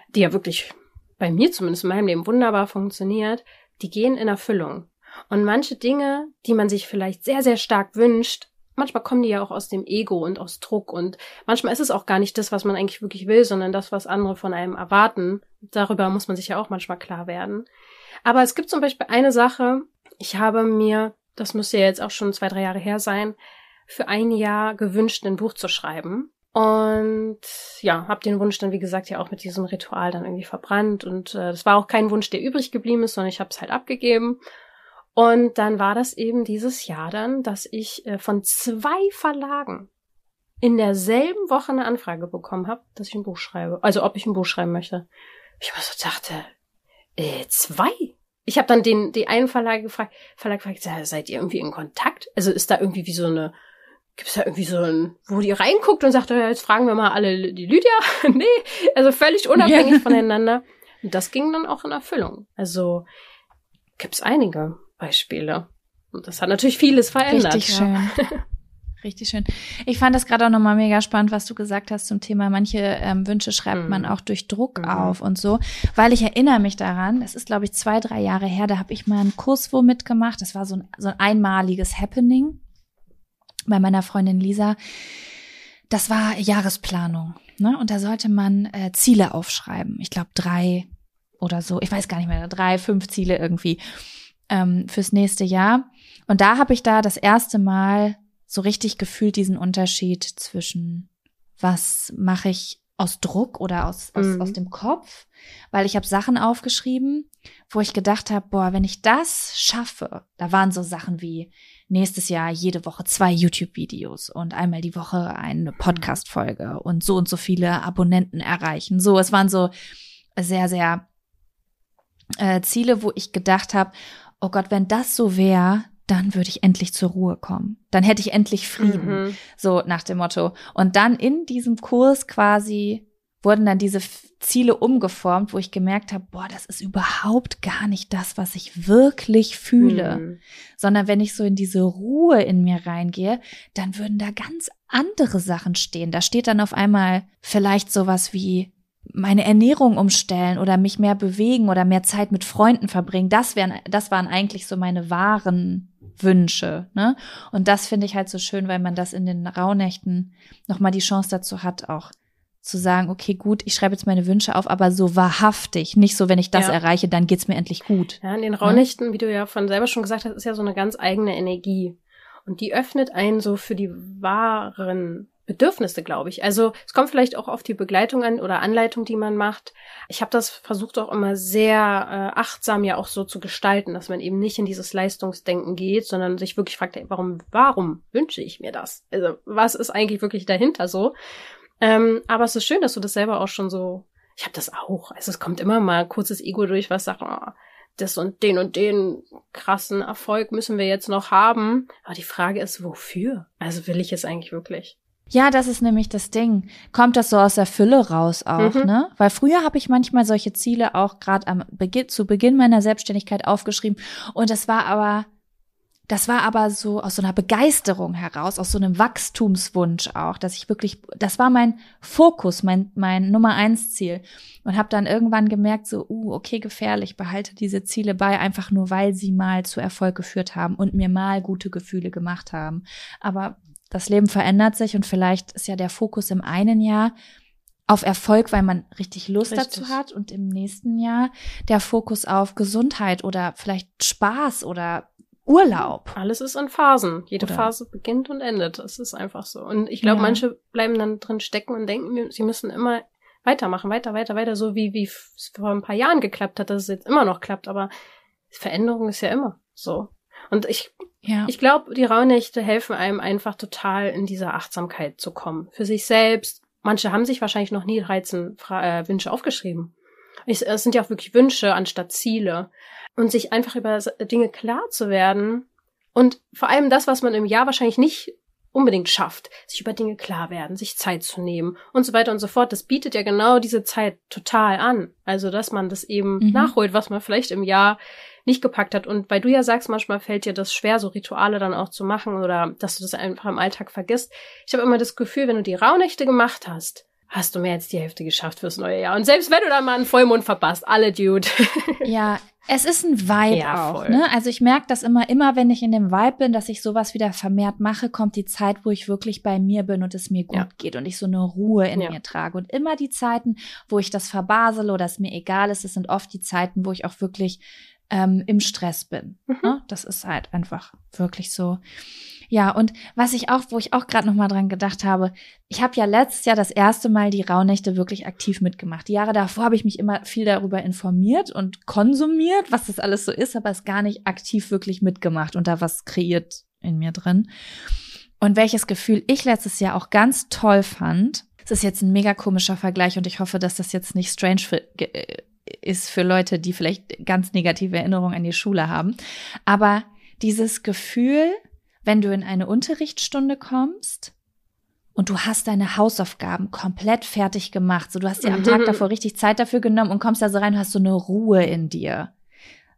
[SPEAKER 2] die ja wirklich bei mir zumindest in meinem Leben wunderbar funktioniert, die gehen in Erfüllung. Und manche Dinge, die man sich vielleicht sehr, sehr stark wünscht, manchmal kommen die ja auch aus dem Ego und aus Druck und manchmal ist es auch gar nicht das, was man eigentlich wirklich will, sondern das, was andere von einem erwarten. Darüber muss man sich ja auch manchmal klar werden. Aber es gibt zum Beispiel eine Sache, ich habe mir das müsste ja jetzt auch schon zwei, drei Jahre her sein, für ein Jahr gewünscht, ein Buch zu schreiben. Und ja, habe den Wunsch dann, wie gesagt, ja auch mit diesem Ritual dann irgendwie verbrannt. Und äh, das war auch kein Wunsch, der übrig geblieben ist, sondern ich habe es halt abgegeben. Und dann war das eben dieses Jahr dann, dass ich äh, von zwei Verlagen in derselben Woche eine Anfrage bekommen habe, dass ich ein Buch schreibe. Also ob ich ein Buch schreiben möchte. Ich mir so dachte, äh, zwei? ich habe dann den, die einen Verlag gefragt, Verlag gefragt, seid ihr irgendwie in Kontakt? Also ist da irgendwie wie so eine, gibt's da irgendwie so ein, wo die reinguckt und sagt, ja, jetzt fragen wir mal alle die Lydia? nee, also völlig unabhängig ja. voneinander. Und das ging dann auch in Erfüllung. Also gibt's einige Beispiele. Und das hat natürlich vieles verändert.
[SPEAKER 1] Richtig ja. schön. Richtig schön. Ich fand das gerade auch nochmal mega spannend, was du gesagt hast zum Thema, manche ähm, Wünsche schreibt mhm. man auch durch Druck mhm. auf und so, weil ich erinnere mich daran, das ist glaube ich zwei, drei Jahre her, da habe ich mal einen Kurs wo mitgemacht, das war so ein, so ein einmaliges Happening bei meiner Freundin Lisa. Das war Jahresplanung, ne? Und da sollte man äh, Ziele aufschreiben. Ich glaube drei oder so, ich weiß gar nicht mehr, drei, fünf Ziele irgendwie ähm, fürs nächste Jahr. Und da habe ich da das erste Mal so richtig gefühlt diesen Unterschied zwischen was mache ich aus Druck oder aus, aus, mhm. aus dem Kopf, weil ich habe Sachen aufgeschrieben, wo ich gedacht habe, boah, wenn ich das schaffe, da waren so Sachen wie nächstes Jahr jede Woche zwei YouTube-Videos und einmal die Woche eine Podcast-Folge und so und so viele Abonnenten erreichen. So, es waren so sehr, sehr äh, Ziele, wo ich gedacht habe, oh Gott, wenn das so wäre, dann würde ich endlich zur Ruhe kommen. Dann hätte ich endlich Frieden. Mhm. So nach dem Motto. Und dann in diesem Kurs quasi wurden dann diese Ziele umgeformt, wo ich gemerkt habe, boah, das ist überhaupt gar nicht das, was ich wirklich fühle, mhm. sondern wenn ich so in diese Ruhe in mir reingehe, dann würden da ganz andere Sachen stehen. Da steht dann auf einmal vielleicht sowas wie meine Ernährung umstellen oder mich mehr bewegen oder mehr Zeit mit Freunden verbringen. Das wären, das waren eigentlich so meine wahren Wünsche, ne? Und das finde ich halt so schön, weil man das in den Rauhnächten nochmal die Chance dazu hat, auch zu sagen, okay, gut, ich schreibe jetzt meine Wünsche auf, aber so wahrhaftig, nicht so, wenn ich das ja. erreiche, dann geht's mir endlich gut.
[SPEAKER 2] Ja, in den Rauhnächten, ja? wie du ja von selber schon gesagt hast, ist ja so eine ganz eigene Energie. Und die öffnet einen so für die wahren Bedürfnisse, glaube ich. Also es kommt vielleicht auch auf die Begleitung an oder Anleitung, die man macht. Ich habe das versucht auch immer sehr äh, achtsam ja auch so zu gestalten, dass man eben nicht in dieses Leistungsdenken geht, sondern sich wirklich fragt, ey, warum, warum wünsche ich mir das? Also was ist eigentlich wirklich dahinter so? Ähm, aber es ist schön, dass du das selber auch schon so. Ich habe das auch. Also es kommt immer mal kurzes Ego durch, was sagt, oh, das und den und den krassen Erfolg müssen wir jetzt noch haben. Aber die Frage ist, wofür? Also will ich es eigentlich wirklich?
[SPEAKER 1] Ja, das ist nämlich das Ding. Kommt das so aus der Fülle raus auch, mhm. ne? Weil früher habe ich manchmal solche Ziele auch gerade am Beginn, zu Beginn meiner Selbstständigkeit aufgeschrieben und das war aber das war aber so aus so einer Begeisterung heraus, aus so einem Wachstumswunsch auch, dass ich wirklich, das war mein Fokus, mein mein Nummer eins Ziel und habe dann irgendwann gemerkt, so, uh, okay, gefährlich, behalte diese Ziele bei, einfach nur weil sie mal zu Erfolg geführt haben und mir mal gute Gefühle gemacht haben. Aber das Leben verändert sich und vielleicht ist ja der Fokus im einen Jahr auf Erfolg, weil man richtig Lust richtig. dazu hat und im nächsten Jahr der Fokus auf Gesundheit oder vielleicht Spaß oder Urlaub.
[SPEAKER 2] Alles ist in Phasen. Jede oder? Phase beginnt und endet. Das ist einfach so. Und ich glaube, ja. manche bleiben dann drin stecken und denken, sie müssen immer weitermachen, weiter, weiter, weiter, so wie wie es vor ein paar Jahren geklappt hat, dass es jetzt immer noch klappt. Aber Veränderung ist ja immer so. Und ich, ja. ich glaube, die Rauhnächte helfen einem einfach total in dieser Achtsamkeit zu kommen. Für sich selbst. Manche haben sich wahrscheinlich noch nie 13 Fra äh, Wünsche aufgeschrieben. Es sind ja auch wirklich Wünsche anstatt Ziele. Und sich einfach über Dinge klar zu werden. Und vor allem das, was man im Jahr wahrscheinlich nicht unbedingt schafft, sich über Dinge klar werden, sich Zeit zu nehmen und so weiter und so fort. Das bietet ja genau diese Zeit total an. Also, dass man das eben mhm. nachholt, was man vielleicht im Jahr nicht gepackt hat. Und weil du ja sagst, manchmal fällt dir das schwer, so Rituale dann auch zu machen oder dass du das einfach im Alltag vergisst. Ich habe immer das Gefühl, wenn du die Rauhnächte gemacht hast, hast du mehr als die Hälfte geschafft fürs neue Jahr. Und selbst wenn du dann mal einen Vollmond verpasst, alle Dude.
[SPEAKER 1] ja, es ist ein Vibe ja, auch. Ne? Also ich merke das immer, immer wenn ich in dem Vibe bin, dass ich sowas wieder vermehrt mache, kommt die Zeit, wo ich wirklich bei mir bin und es mir gut ja. geht und ich so eine Ruhe in ja. mir trage. Und immer die Zeiten, wo ich das verbasele oder es mir egal ist, es sind oft die Zeiten, wo ich auch wirklich ähm, im Stress bin. Mhm. Ne? Das ist halt einfach wirklich so. Ja, und was ich auch, wo ich auch gerade noch mal dran gedacht habe, ich habe ja letztes Jahr das erste Mal die Rauhnächte wirklich aktiv mitgemacht. Die Jahre davor habe ich mich immer viel darüber informiert und konsumiert, was das alles so ist, aber es gar nicht aktiv wirklich mitgemacht und da was kreiert in mir drin. Und welches Gefühl ich letztes Jahr auch ganz toll fand, es ist jetzt ein mega komischer Vergleich und ich hoffe, dass das jetzt nicht strange für, äh, ist für Leute, die vielleicht ganz negative Erinnerungen an die Schule haben. Aber dieses Gefühl, wenn du in eine Unterrichtsstunde kommst und du hast deine Hausaufgaben komplett fertig gemacht, so du hast dir am Tag davor richtig Zeit dafür genommen und kommst da so rein und hast so eine Ruhe in dir.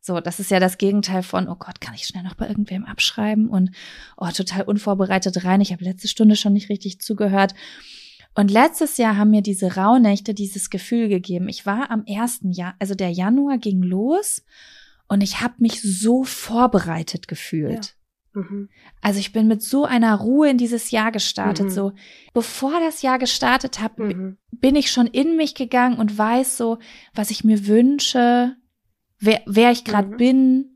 [SPEAKER 1] So, das ist ja das Gegenteil von, oh Gott, kann ich schnell noch bei irgendwem abschreiben und oh, total unvorbereitet rein. Ich habe letzte Stunde schon nicht richtig zugehört. Und letztes Jahr haben mir diese Rauhnächte dieses Gefühl gegeben. Ich war am ersten Jahr, also der Januar ging los und ich habe mich so vorbereitet gefühlt. Ja. Mhm. Also ich bin mit so einer Ruhe in dieses Jahr gestartet. Mhm. So bevor das Jahr gestartet hat, mhm. bin ich schon in mich gegangen und weiß so, was ich mir wünsche, wer, wer ich gerade mhm. bin,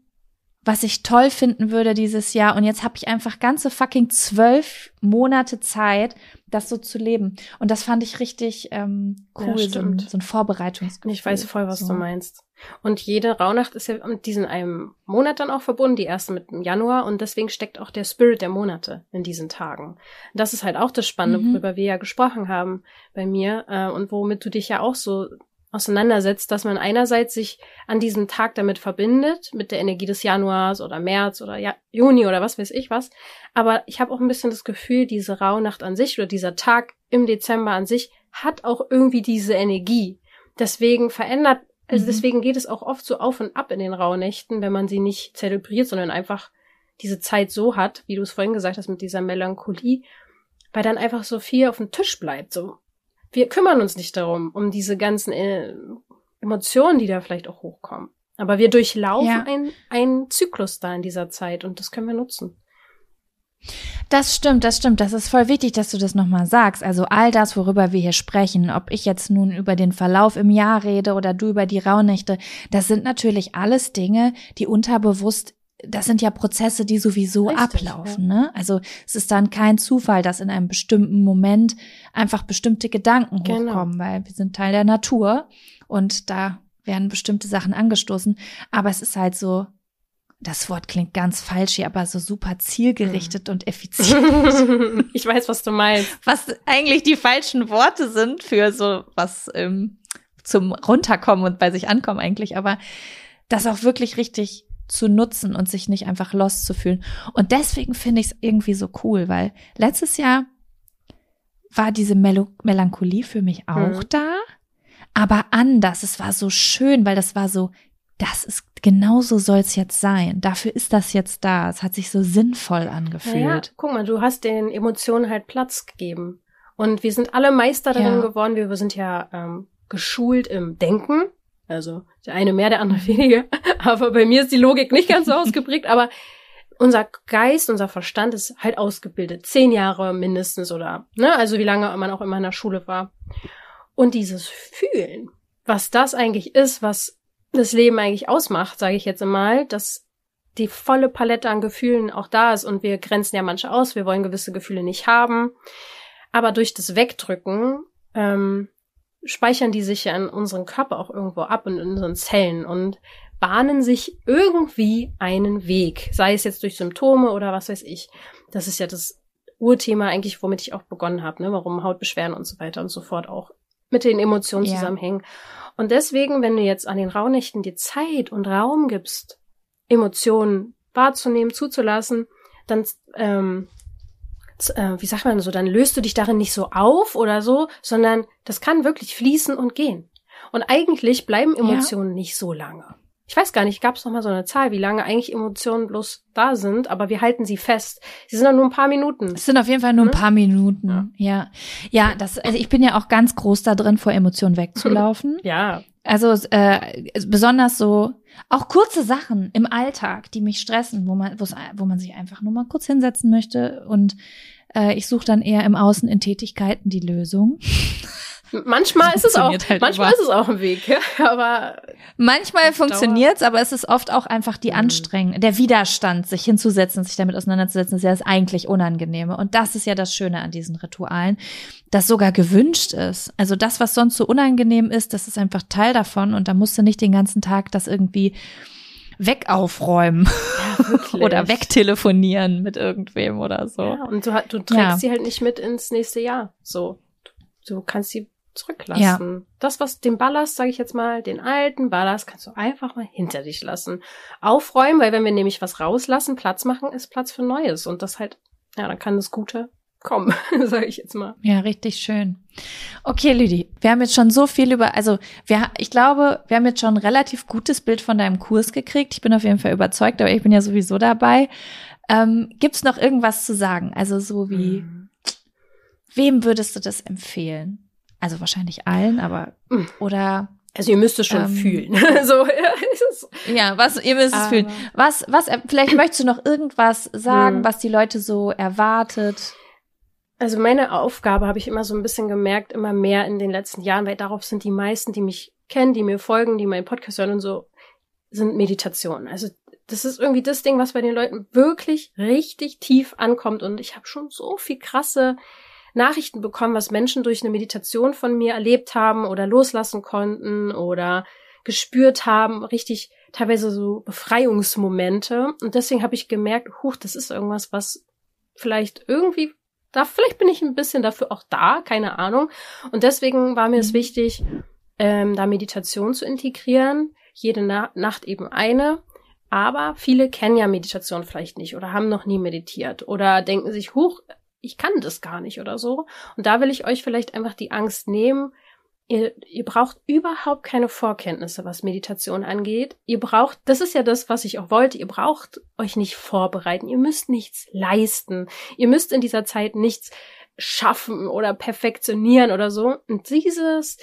[SPEAKER 1] was ich toll finden würde dieses Jahr. Und jetzt habe ich einfach ganze fucking zwölf Monate Zeit, das so zu leben. Und das fand ich richtig ähm, cool, ja, so, ein, so ein Vorbereitungsgefühl.
[SPEAKER 2] Ich weiß voll, was so. du meinst. Und jede Rauhnacht ist ja mit diesem einem Monat dann auch verbunden, die erste mit dem Januar. Und deswegen steckt auch der Spirit der Monate in diesen Tagen. Das ist halt auch das Spannende, mhm. worüber wir ja gesprochen haben bei mir äh, und womit du dich ja auch so auseinandersetzt, dass man einerseits sich an diesem Tag damit verbindet, mit der Energie des Januars oder März oder ja, Juni oder was weiß ich was. Aber ich habe auch ein bisschen das Gefühl, diese Rauhnacht an sich oder dieser Tag im Dezember an sich hat auch irgendwie diese Energie. Deswegen verändert, also mhm. deswegen geht es auch oft so auf und ab in den Rauhnächten, wenn man sie nicht zelebriert, sondern einfach diese Zeit so hat, wie du es vorhin gesagt hast, mit dieser Melancholie, weil dann einfach so viel auf dem Tisch bleibt. So, wir kümmern uns nicht darum, um diese ganzen äh, Emotionen, die da vielleicht auch hochkommen. Aber wir durchlaufen ja. einen, Zyklus da in dieser Zeit und das können wir nutzen.
[SPEAKER 1] Das stimmt, das stimmt. Das ist voll wichtig, dass du das nochmal sagst. Also all das, worüber wir hier sprechen, ob ich jetzt nun über den Verlauf im Jahr rede oder du über die Rauhnächte, das sind natürlich alles Dinge, die unterbewusst das sind ja Prozesse, die sowieso Richtig, ablaufen. Ja. Ne? Also es ist dann kein Zufall, dass in einem bestimmten Moment einfach bestimmte Gedanken genau. hochkommen, weil wir sind Teil der Natur und da werden bestimmte Sachen angestoßen. Aber es ist halt so, das Wort klingt ganz falsch hier, aber so super zielgerichtet mhm. und effizient.
[SPEAKER 2] ich weiß, was du meinst.
[SPEAKER 1] Was eigentlich die falschen Worte sind für so was ähm, zum Runterkommen und bei sich ankommen eigentlich, aber das auch wirklich richtig zu nutzen und sich nicht einfach lost zu fühlen. Und deswegen finde ich es irgendwie so cool, weil letztes Jahr war diese Mel Melancholie für mich auch mhm. da, aber anders. Es war so schön, weil das war so, das ist genauso soll es jetzt sein. Dafür ist das jetzt da. Es hat sich so sinnvoll angefühlt. Ja,
[SPEAKER 2] guck mal, du hast den Emotionen halt Platz gegeben. Und wir sind alle Meister darin ja. geworden. Wir sind ja ähm, geschult im Denken. Also der eine mehr, der andere weniger. Aber bei mir ist die Logik nicht ganz so ausgeprägt. Aber unser Geist, unser Verstand ist halt ausgebildet. Zehn Jahre mindestens oder, ne? Also wie lange man auch immer in der Schule war. Und dieses Fühlen, was das eigentlich ist, was das Leben eigentlich ausmacht, sage ich jetzt mal, dass die volle Palette an Gefühlen auch da ist und wir grenzen ja manche aus, wir wollen gewisse Gefühle nicht haben. Aber durch das Wegdrücken ähm, speichern die sich ja in unserem Körper auch irgendwo ab und in unseren Zellen und bahnen sich irgendwie einen Weg, sei es jetzt durch Symptome oder was weiß ich. Das ist ja das Urthema eigentlich, womit ich auch begonnen habe, ne? warum Hautbeschwerden und so weiter und so fort auch mit den Emotionen ja. zusammenhängen. Und deswegen, wenn du jetzt an den Rauhnächten dir Zeit und Raum gibst, Emotionen wahrzunehmen, zuzulassen, dann ähm, äh, wie sagt man so, dann löst du dich darin nicht so auf oder so, sondern das kann wirklich fließen und gehen. Und eigentlich bleiben Emotionen ja. nicht so lange. Ich weiß gar nicht, gab es noch mal so eine Zahl, wie lange eigentlich Emotionen bloß da sind, aber wir halten sie fest. Sie sind doch nur ein paar Minuten.
[SPEAKER 1] Es sind auf jeden Fall nur hm? ein paar Minuten. Ja. ja, ja, das. Also ich bin ja auch ganz groß da drin, vor Emotionen wegzulaufen.
[SPEAKER 2] ja.
[SPEAKER 1] Also äh, besonders so auch kurze Sachen im Alltag, die mich stressen, wo man, wo man sich einfach nur mal kurz hinsetzen möchte und äh, ich suche dann eher im Außen in Tätigkeiten die Lösung.
[SPEAKER 2] Manchmal ist es auch, halt manchmal ist es auch ein Weg, ja, aber
[SPEAKER 1] manchmal funktioniert's, aber es ist oft auch einfach die mhm. Anstrengung, der Widerstand, sich hinzusetzen, sich damit auseinanderzusetzen, ist ja das eigentlich Unangenehme. Und das ist ja das Schöne an diesen Ritualen, das sogar gewünscht ist. Also das, was sonst so unangenehm ist, das ist einfach Teil davon und da musst du nicht den ganzen Tag das irgendwie wegaufräumen ja, oder wegtelefonieren mit irgendwem oder so.
[SPEAKER 2] Ja, und du, du trägst ja. sie halt nicht mit ins nächste Jahr. So, du kannst sie zurücklassen. Ja. Das, was den Ballast, sage ich jetzt mal, den alten Ballast, kannst du einfach mal hinter dich lassen. Aufräumen, weil wenn wir nämlich was rauslassen, Platz machen, ist Platz für Neues. Und das halt, ja, dann kann das Gute kommen, sage ich jetzt mal.
[SPEAKER 1] Ja, richtig schön. Okay, Lüdi, wir haben jetzt schon so viel über, also wir, ich glaube, wir haben jetzt schon ein relativ gutes Bild von deinem Kurs gekriegt. Ich bin auf jeden Fall überzeugt, aber ich bin ja sowieso dabei. Ähm, Gibt es noch irgendwas zu sagen? Also so wie, mhm. wem würdest du das empfehlen? Also wahrscheinlich allen, aber hm. oder
[SPEAKER 2] also ihr müsst es schon ähm, fühlen. so ja,
[SPEAKER 1] ja, was ihr müsst es fühlen. Was was vielleicht möchtest du noch irgendwas sagen, hm. was die Leute so erwartet?
[SPEAKER 2] Also meine Aufgabe habe ich immer so ein bisschen gemerkt, immer mehr in den letzten Jahren, weil darauf sind die meisten, die mich kennen, die mir folgen, die meinen Podcast hören und so, sind Meditationen. Also das ist irgendwie das Ding, was bei den Leuten wirklich richtig tief ankommt. Und ich habe schon so viel krasse Nachrichten bekommen, was Menschen durch eine Meditation von mir erlebt haben oder loslassen konnten oder gespürt haben, richtig teilweise so Befreiungsmomente. Und deswegen habe ich gemerkt, huch, das ist irgendwas, was vielleicht irgendwie da, vielleicht bin ich ein bisschen dafür auch da, keine Ahnung. Und deswegen war mir es mhm. wichtig, ähm, da Meditation zu integrieren. Jede Na Nacht eben eine. Aber viele kennen ja Meditation vielleicht nicht oder haben noch nie meditiert oder denken sich, huch, ich kann das gar nicht oder so. Und da will ich euch vielleicht einfach die Angst nehmen. Ihr, ihr braucht überhaupt keine Vorkenntnisse, was Meditation angeht. Ihr braucht, das ist ja das, was ich auch wollte, ihr braucht euch nicht vorbereiten. Ihr müsst nichts leisten. Ihr müsst in dieser Zeit nichts schaffen oder perfektionieren oder so. Und dieses,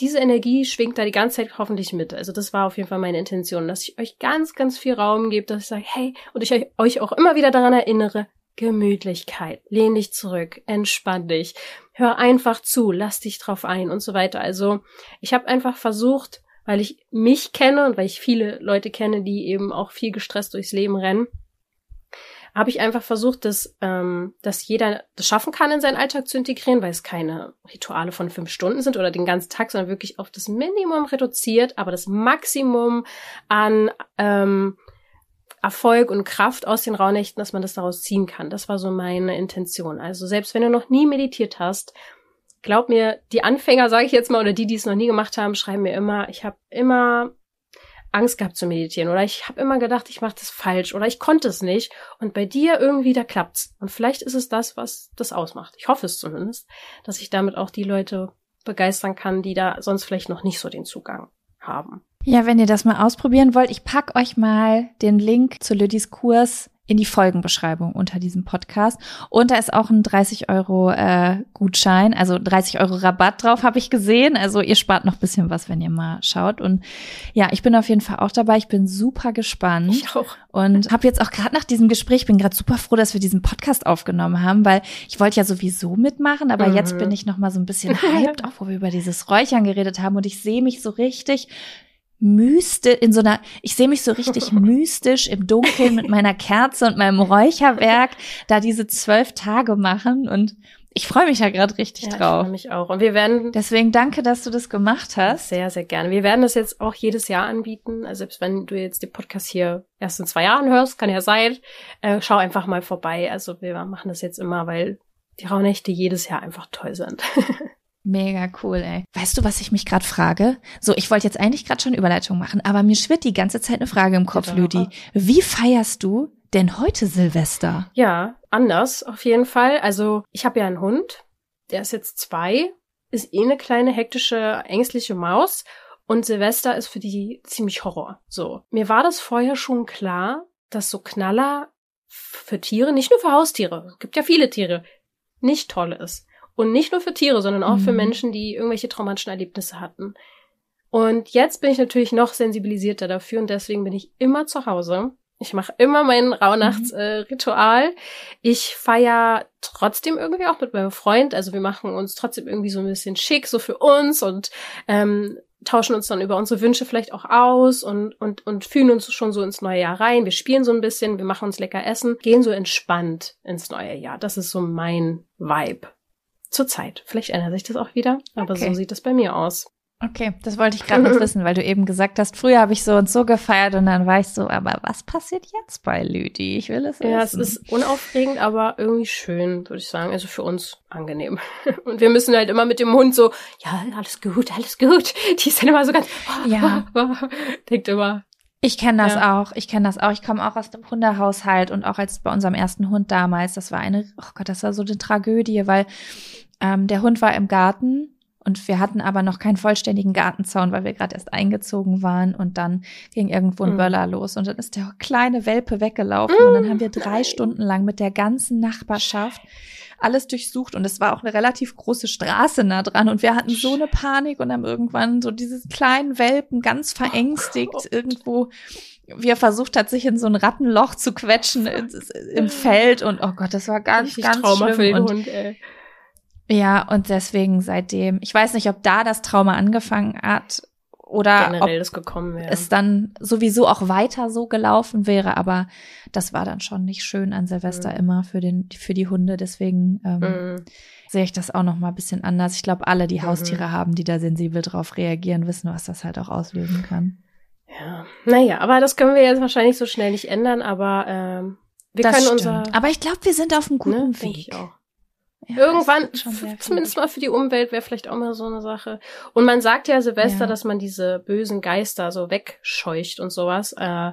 [SPEAKER 2] diese Energie schwingt da die ganze Zeit hoffentlich mit. Also das war auf jeden Fall meine Intention, dass ich euch ganz, ganz viel Raum gebe, dass ich sage, hey, und ich euch auch immer wieder daran erinnere, Gemütlichkeit, lehn dich zurück, entspann dich, hör einfach zu, lass dich drauf ein und so weiter. Also ich habe einfach versucht, weil ich mich kenne und weil ich viele Leute kenne, die eben auch viel gestresst durchs Leben rennen, habe ich einfach versucht, dass, ähm, dass jeder das schaffen kann, in seinen Alltag zu integrieren, weil es keine Rituale von fünf Stunden sind oder den ganzen Tag, sondern wirklich auf das Minimum reduziert, aber das Maximum an ähm, Erfolg und Kraft aus den Rauhnächten, dass man das daraus ziehen kann. Das war so meine Intention. Also selbst wenn du noch nie meditiert hast, glaub mir, die Anfänger, sage ich jetzt mal, oder die, die es noch nie gemacht haben, schreiben mir immer, ich habe immer Angst gehabt zu meditieren oder ich habe immer gedacht, ich mache das falsch oder ich konnte es nicht und bei dir irgendwie da klappt's und vielleicht ist es das, was das ausmacht. Ich hoffe es zumindest, dass ich damit auch die Leute begeistern kann, die da sonst vielleicht noch nicht so den Zugang haben.
[SPEAKER 1] Ja, wenn ihr das mal ausprobieren wollt, ich pack euch mal den Link zu Lüdis Kurs in die Folgenbeschreibung unter diesem Podcast. Und da ist auch ein 30 Euro äh, Gutschein, also 30 Euro Rabatt drauf, habe ich gesehen. Also ihr spart noch bisschen was, wenn ihr mal schaut. Und ja, ich bin auf jeden Fall auch dabei. Ich bin super gespannt.
[SPEAKER 2] Ich auch.
[SPEAKER 1] Und habe jetzt auch gerade nach diesem Gespräch, bin gerade super froh, dass wir diesen Podcast aufgenommen haben, weil ich wollte ja sowieso mitmachen, aber mhm. jetzt bin ich noch mal so ein bisschen hyped, auch wo wir über dieses Räuchern geredet haben. Und ich sehe mich so richtig mystisch, in so einer, ich sehe mich so richtig mystisch im Dunkeln mit meiner Kerze und meinem Räucherwerk da diese zwölf Tage machen und ich freue mich ja gerade richtig
[SPEAKER 2] ja,
[SPEAKER 1] drauf.
[SPEAKER 2] Ich freue mich auch. Und wir werden.
[SPEAKER 1] Deswegen danke, dass du das gemacht hast.
[SPEAKER 2] Sehr, sehr gerne. Wir werden das jetzt auch jedes Jahr anbieten. Also selbst wenn du jetzt den Podcast hier erst in zwei Jahren hörst, kann ja sein, äh, schau einfach mal vorbei. Also wir machen das jetzt immer, weil die Rauhnächte jedes Jahr einfach toll sind.
[SPEAKER 1] Mega cool, ey. Weißt du, was ich mich gerade frage? So, ich wollte jetzt eigentlich gerade schon Überleitung machen, aber mir schwirrt die ganze Zeit eine Frage im Kopf, Lüdi. Wie feierst du denn heute Silvester?
[SPEAKER 2] Ja, anders auf jeden Fall. Also, ich habe ja einen Hund, der ist jetzt zwei, ist eh eine kleine hektische, ängstliche Maus und Silvester ist für die ziemlich Horror. So, mir war das vorher schon klar, dass so Knaller für Tiere, nicht nur für Haustiere, es gibt ja viele Tiere, nicht toll ist. Und nicht nur für Tiere, sondern auch mhm. für Menschen, die irgendwelche traumatischen Erlebnisse hatten. Und jetzt bin ich natürlich noch sensibilisierter dafür und deswegen bin ich immer zu Hause. Ich mache immer mein Rauhnachtsritual. Mhm. Äh, ich feier trotzdem irgendwie auch mit meinem Freund. Also wir machen uns trotzdem irgendwie so ein bisschen schick, so für uns und ähm, tauschen uns dann über unsere Wünsche vielleicht auch aus und, und, und fühlen uns schon so ins neue Jahr rein. Wir spielen so ein bisschen, wir machen uns lecker essen, gehen so entspannt ins neue Jahr. Das ist so mein Vibe Zurzeit. Vielleicht ändert sich das auch wieder, aber okay. so sieht das bei mir aus.
[SPEAKER 1] Okay, das wollte ich gerade noch wissen, weil du eben gesagt hast, früher habe ich so und so gefeiert und dann war ich so, aber was passiert jetzt bei Lüdi? Ich will es
[SPEAKER 2] Ja, es ist unaufregend, aber irgendwie schön, würde ich sagen. Also für uns angenehm. Und wir müssen halt immer mit dem Hund so, ja, alles gut, alles gut. Die ist dann immer so ganz, ja, denkt immer.
[SPEAKER 1] Ich kenne das ja. auch. Ich kenne das auch. Ich komme auch aus dem Hundehaushalt und auch als bei unserem ersten Hund damals, das war eine, oh Gott, das war so eine Tragödie, weil ähm, der Hund war im Garten und wir hatten aber noch keinen vollständigen Gartenzaun, weil wir gerade erst eingezogen waren und dann ging irgendwo ein mm. Böller los und dann ist der kleine Welpe weggelaufen mm. und dann haben wir drei Stunden lang mit der ganzen Nachbarschaft alles durchsucht und es war auch eine relativ große Straße nah dran und wir hatten so eine Panik und haben irgendwann so dieses kleinen Welpen ganz verängstigt oh irgendwo wie er versucht hat, sich in so ein Rattenloch zu quetschen im Feld und oh Gott, das war ganz, Richtig ganz Trauma schlimm. Für den und Hund, ey. Ja, und deswegen seitdem, ich weiß nicht, ob da das Trauma angefangen hat oder
[SPEAKER 2] Generell
[SPEAKER 1] ob
[SPEAKER 2] gekommen wäre.
[SPEAKER 1] es dann sowieso auch weiter so gelaufen wäre, aber das war dann schon nicht schön an Silvester mhm. immer für den für die Hunde, deswegen ähm, mhm. sehe ich das auch noch mal ein bisschen anders. Ich glaube, alle, die mhm. Haustiere haben, die da sensibel drauf reagieren, wissen, was das halt auch auslösen kann.
[SPEAKER 2] Ja, naja, aber das können wir jetzt wahrscheinlich so schnell nicht ändern, aber ähm, wir
[SPEAKER 1] das
[SPEAKER 2] können
[SPEAKER 1] stimmt.
[SPEAKER 2] unser.
[SPEAKER 1] Aber ich glaube, wir sind auf einem guten ne, Weg.
[SPEAKER 2] Ich auch. Ja, Irgendwann, zumindest mal für die Umwelt, wäre vielleicht auch mal so eine Sache. Und man sagt ja Silvester, ja. dass man diese bösen Geister so wegscheucht und sowas äh,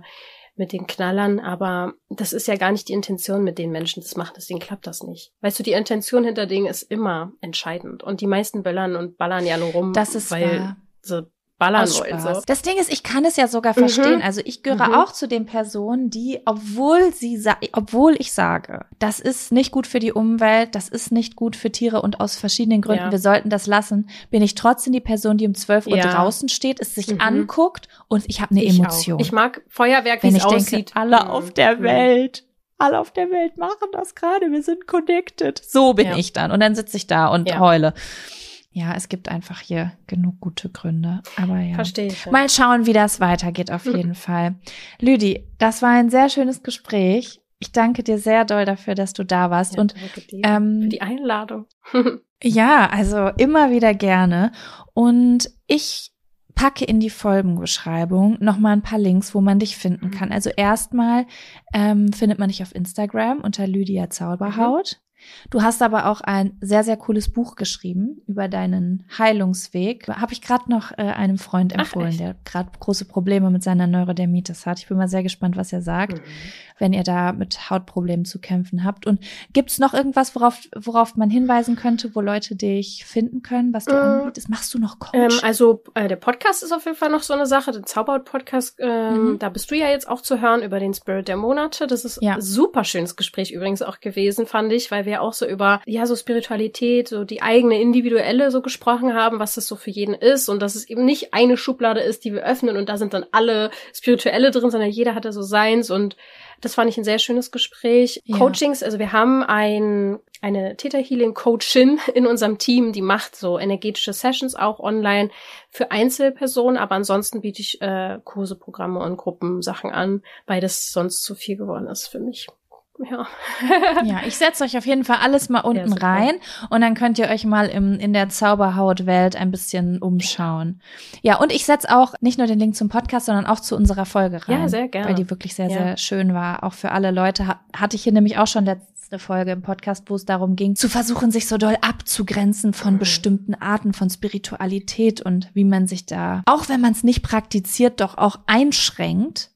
[SPEAKER 2] mit den Knallern, aber das ist ja gar nicht die Intention, mit den Menschen das machen, deswegen klappt das nicht. Weißt du, die Intention hinter Dingen ist immer entscheidend. Und die meisten böllern und ballern ja nur rum,
[SPEAKER 1] das ist
[SPEAKER 2] weil
[SPEAKER 1] wahr.
[SPEAKER 2] sie ballern wollen. So.
[SPEAKER 1] Das Ding ist, ich kann es ja sogar verstehen. Mhm. Also ich gehöre mhm. auch zu den Personen, die, obwohl sie, obwohl ich sage, das ist nicht gut für die Umwelt, das ist nicht gut für Tiere und aus verschiedenen Gründen, ja. wir sollten das lassen, bin ich trotzdem die Person, die um 12 Uhr ja. draußen steht, es sich mhm. anguckt und ich habe eine ich Emotion.
[SPEAKER 2] Auch. Ich mag Feuerwerk, wie es aussieht. Denke,
[SPEAKER 1] alle mhm. auf der mhm. Welt alle auf der Welt machen das gerade, wir sind connected. So bin ja. ich dann. Und dann sitze ich da und ja. heule ja, es gibt einfach hier genug gute Gründe. Aber ja.
[SPEAKER 2] Verstehe ich. Ja.
[SPEAKER 1] Mal schauen, wie das weitergeht, auf jeden Fall. Lüdi, das war ein sehr schönes Gespräch. Ich danke dir sehr doll dafür, dass du da warst. Ja, und
[SPEAKER 2] ähm, für die Einladung.
[SPEAKER 1] ja, also immer wieder gerne. Und ich packe in die Folgenbeschreibung nochmal ein paar Links, wo man dich finden mhm. kann. Also erstmal ähm, findet man dich auf Instagram unter Lydia Zauberhaut. Mhm. Du hast aber auch ein sehr, sehr cooles Buch geschrieben über deinen Heilungsweg. Habe ich gerade noch äh, einem Freund empfohlen, Ach, der gerade große Probleme mit seiner Neurodermitis hat. Ich bin mal sehr gespannt, was er sagt, mhm. wenn ihr da mit Hautproblemen zu kämpfen habt. Und gibt's noch irgendwas, worauf, worauf man hinweisen könnte, wo Leute dich finden können, was du mhm. anbietest? Machst du noch Coach?
[SPEAKER 2] Ähm, also äh, der Podcast ist auf jeden Fall noch so eine Sache, der Zauberhaut-Podcast, ähm, mhm. da bist du ja jetzt auch zu hören über den Spirit der Monate. Das ist ja. ein super schönes Gespräch übrigens auch gewesen, fand ich, weil wir wir auch so über, ja, so Spiritualität, so die eigene individuelle so gesprochen haben, was das so für jeden ist und dass es eben nicht eine Schublade ist, die wir öffnen und da sind dann alle Spirituelle drin, sondern jeder hat da so seins und das fand ich ein sehr schönes Gespräch. Ja. Coachings, also wir haben ein, eine Theta Healing Coachin in unserem Team, die macht so energetische Sessions auch online für Einzelpersonen, aber ansonsten biete ich äh, Kurse, Programme und Gruppensachen an, weil das sonst zu viel geworden ist für mich. Ja.
[SPEAKER 1] ja, ich setze euch auf jeden Fall alles mal unten ja, rein und dann könnt ihr euch mal im, in der Zauberhautwelt ein bisschen umschauen. Ja, und ich setze auch nicht nur den Link zum Podcast, sondern auch zu unserer Folge rein.
[SPEAKER 2] Ja, sehr gerne.
[SPEAKER 1] Weil die wirklich sehr, ja. sehr schön war. Auch für alle Leute hatte ich hier nämlich auch schon letzte Folge im Podcast, wo es darum ging, zu versuchen, sich so doll abzugrenzen von mhm. bestimmten Arten von Spiritualität und wie man sich da, auch wenn man es nicht praktiziert, doch auch einschränkt,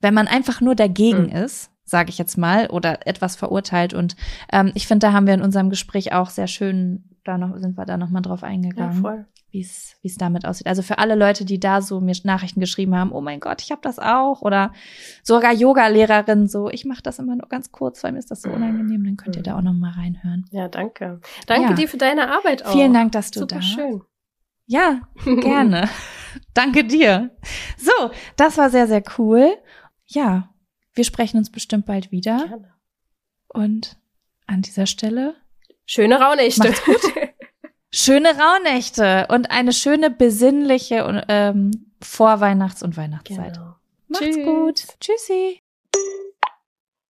[SPEAKER 1] wenn man einfach nur dagegen mhm. ist sage ich jetzt mal, oder etwas verurteilt. Und ähm, ich finde, da haben wir in unserem Gespräch auch sehr schön, da noch sind wir da noch mal drauf eingegangen, ja, wie es wie es damit aussieht. Also für alle Leute, die da so mir Nachrichten geschrieben haben, oh mein Gott, ich habe das auch, oder sogar Yoga-Lehrerin, so ich mache das immer nur ganz kurz, weil mir ist das so unangenehm. Dann könnt ihr da auch noch mal reinhören.
[SPEAKER 2] Ja, danke. Danke ja. dir für deine Arbeit auch.
[SPEAKER 1] Vielen Dank, dass du
[SPEAKER 2] Super
[SPEAKER 1] da.
[SPEAKER 2] schön.
[SPEAKER 1] Ja, gerne. Danke dir. So, das war sehr, sehr cool. Ja, wir sprechen uns bestimmt bald wieder. Gerne. Und an dieser Stelle.
[SPEAKER 2] Schöne Rauhnächte.
[SPEAKER 1] Macht's gut. schöne Rauhnächte und eine schöne besinnliche ähm, Vorweihnachts- und Weihnachtszeit. Genau. Macht's Tschüss. gut. Tschüssi.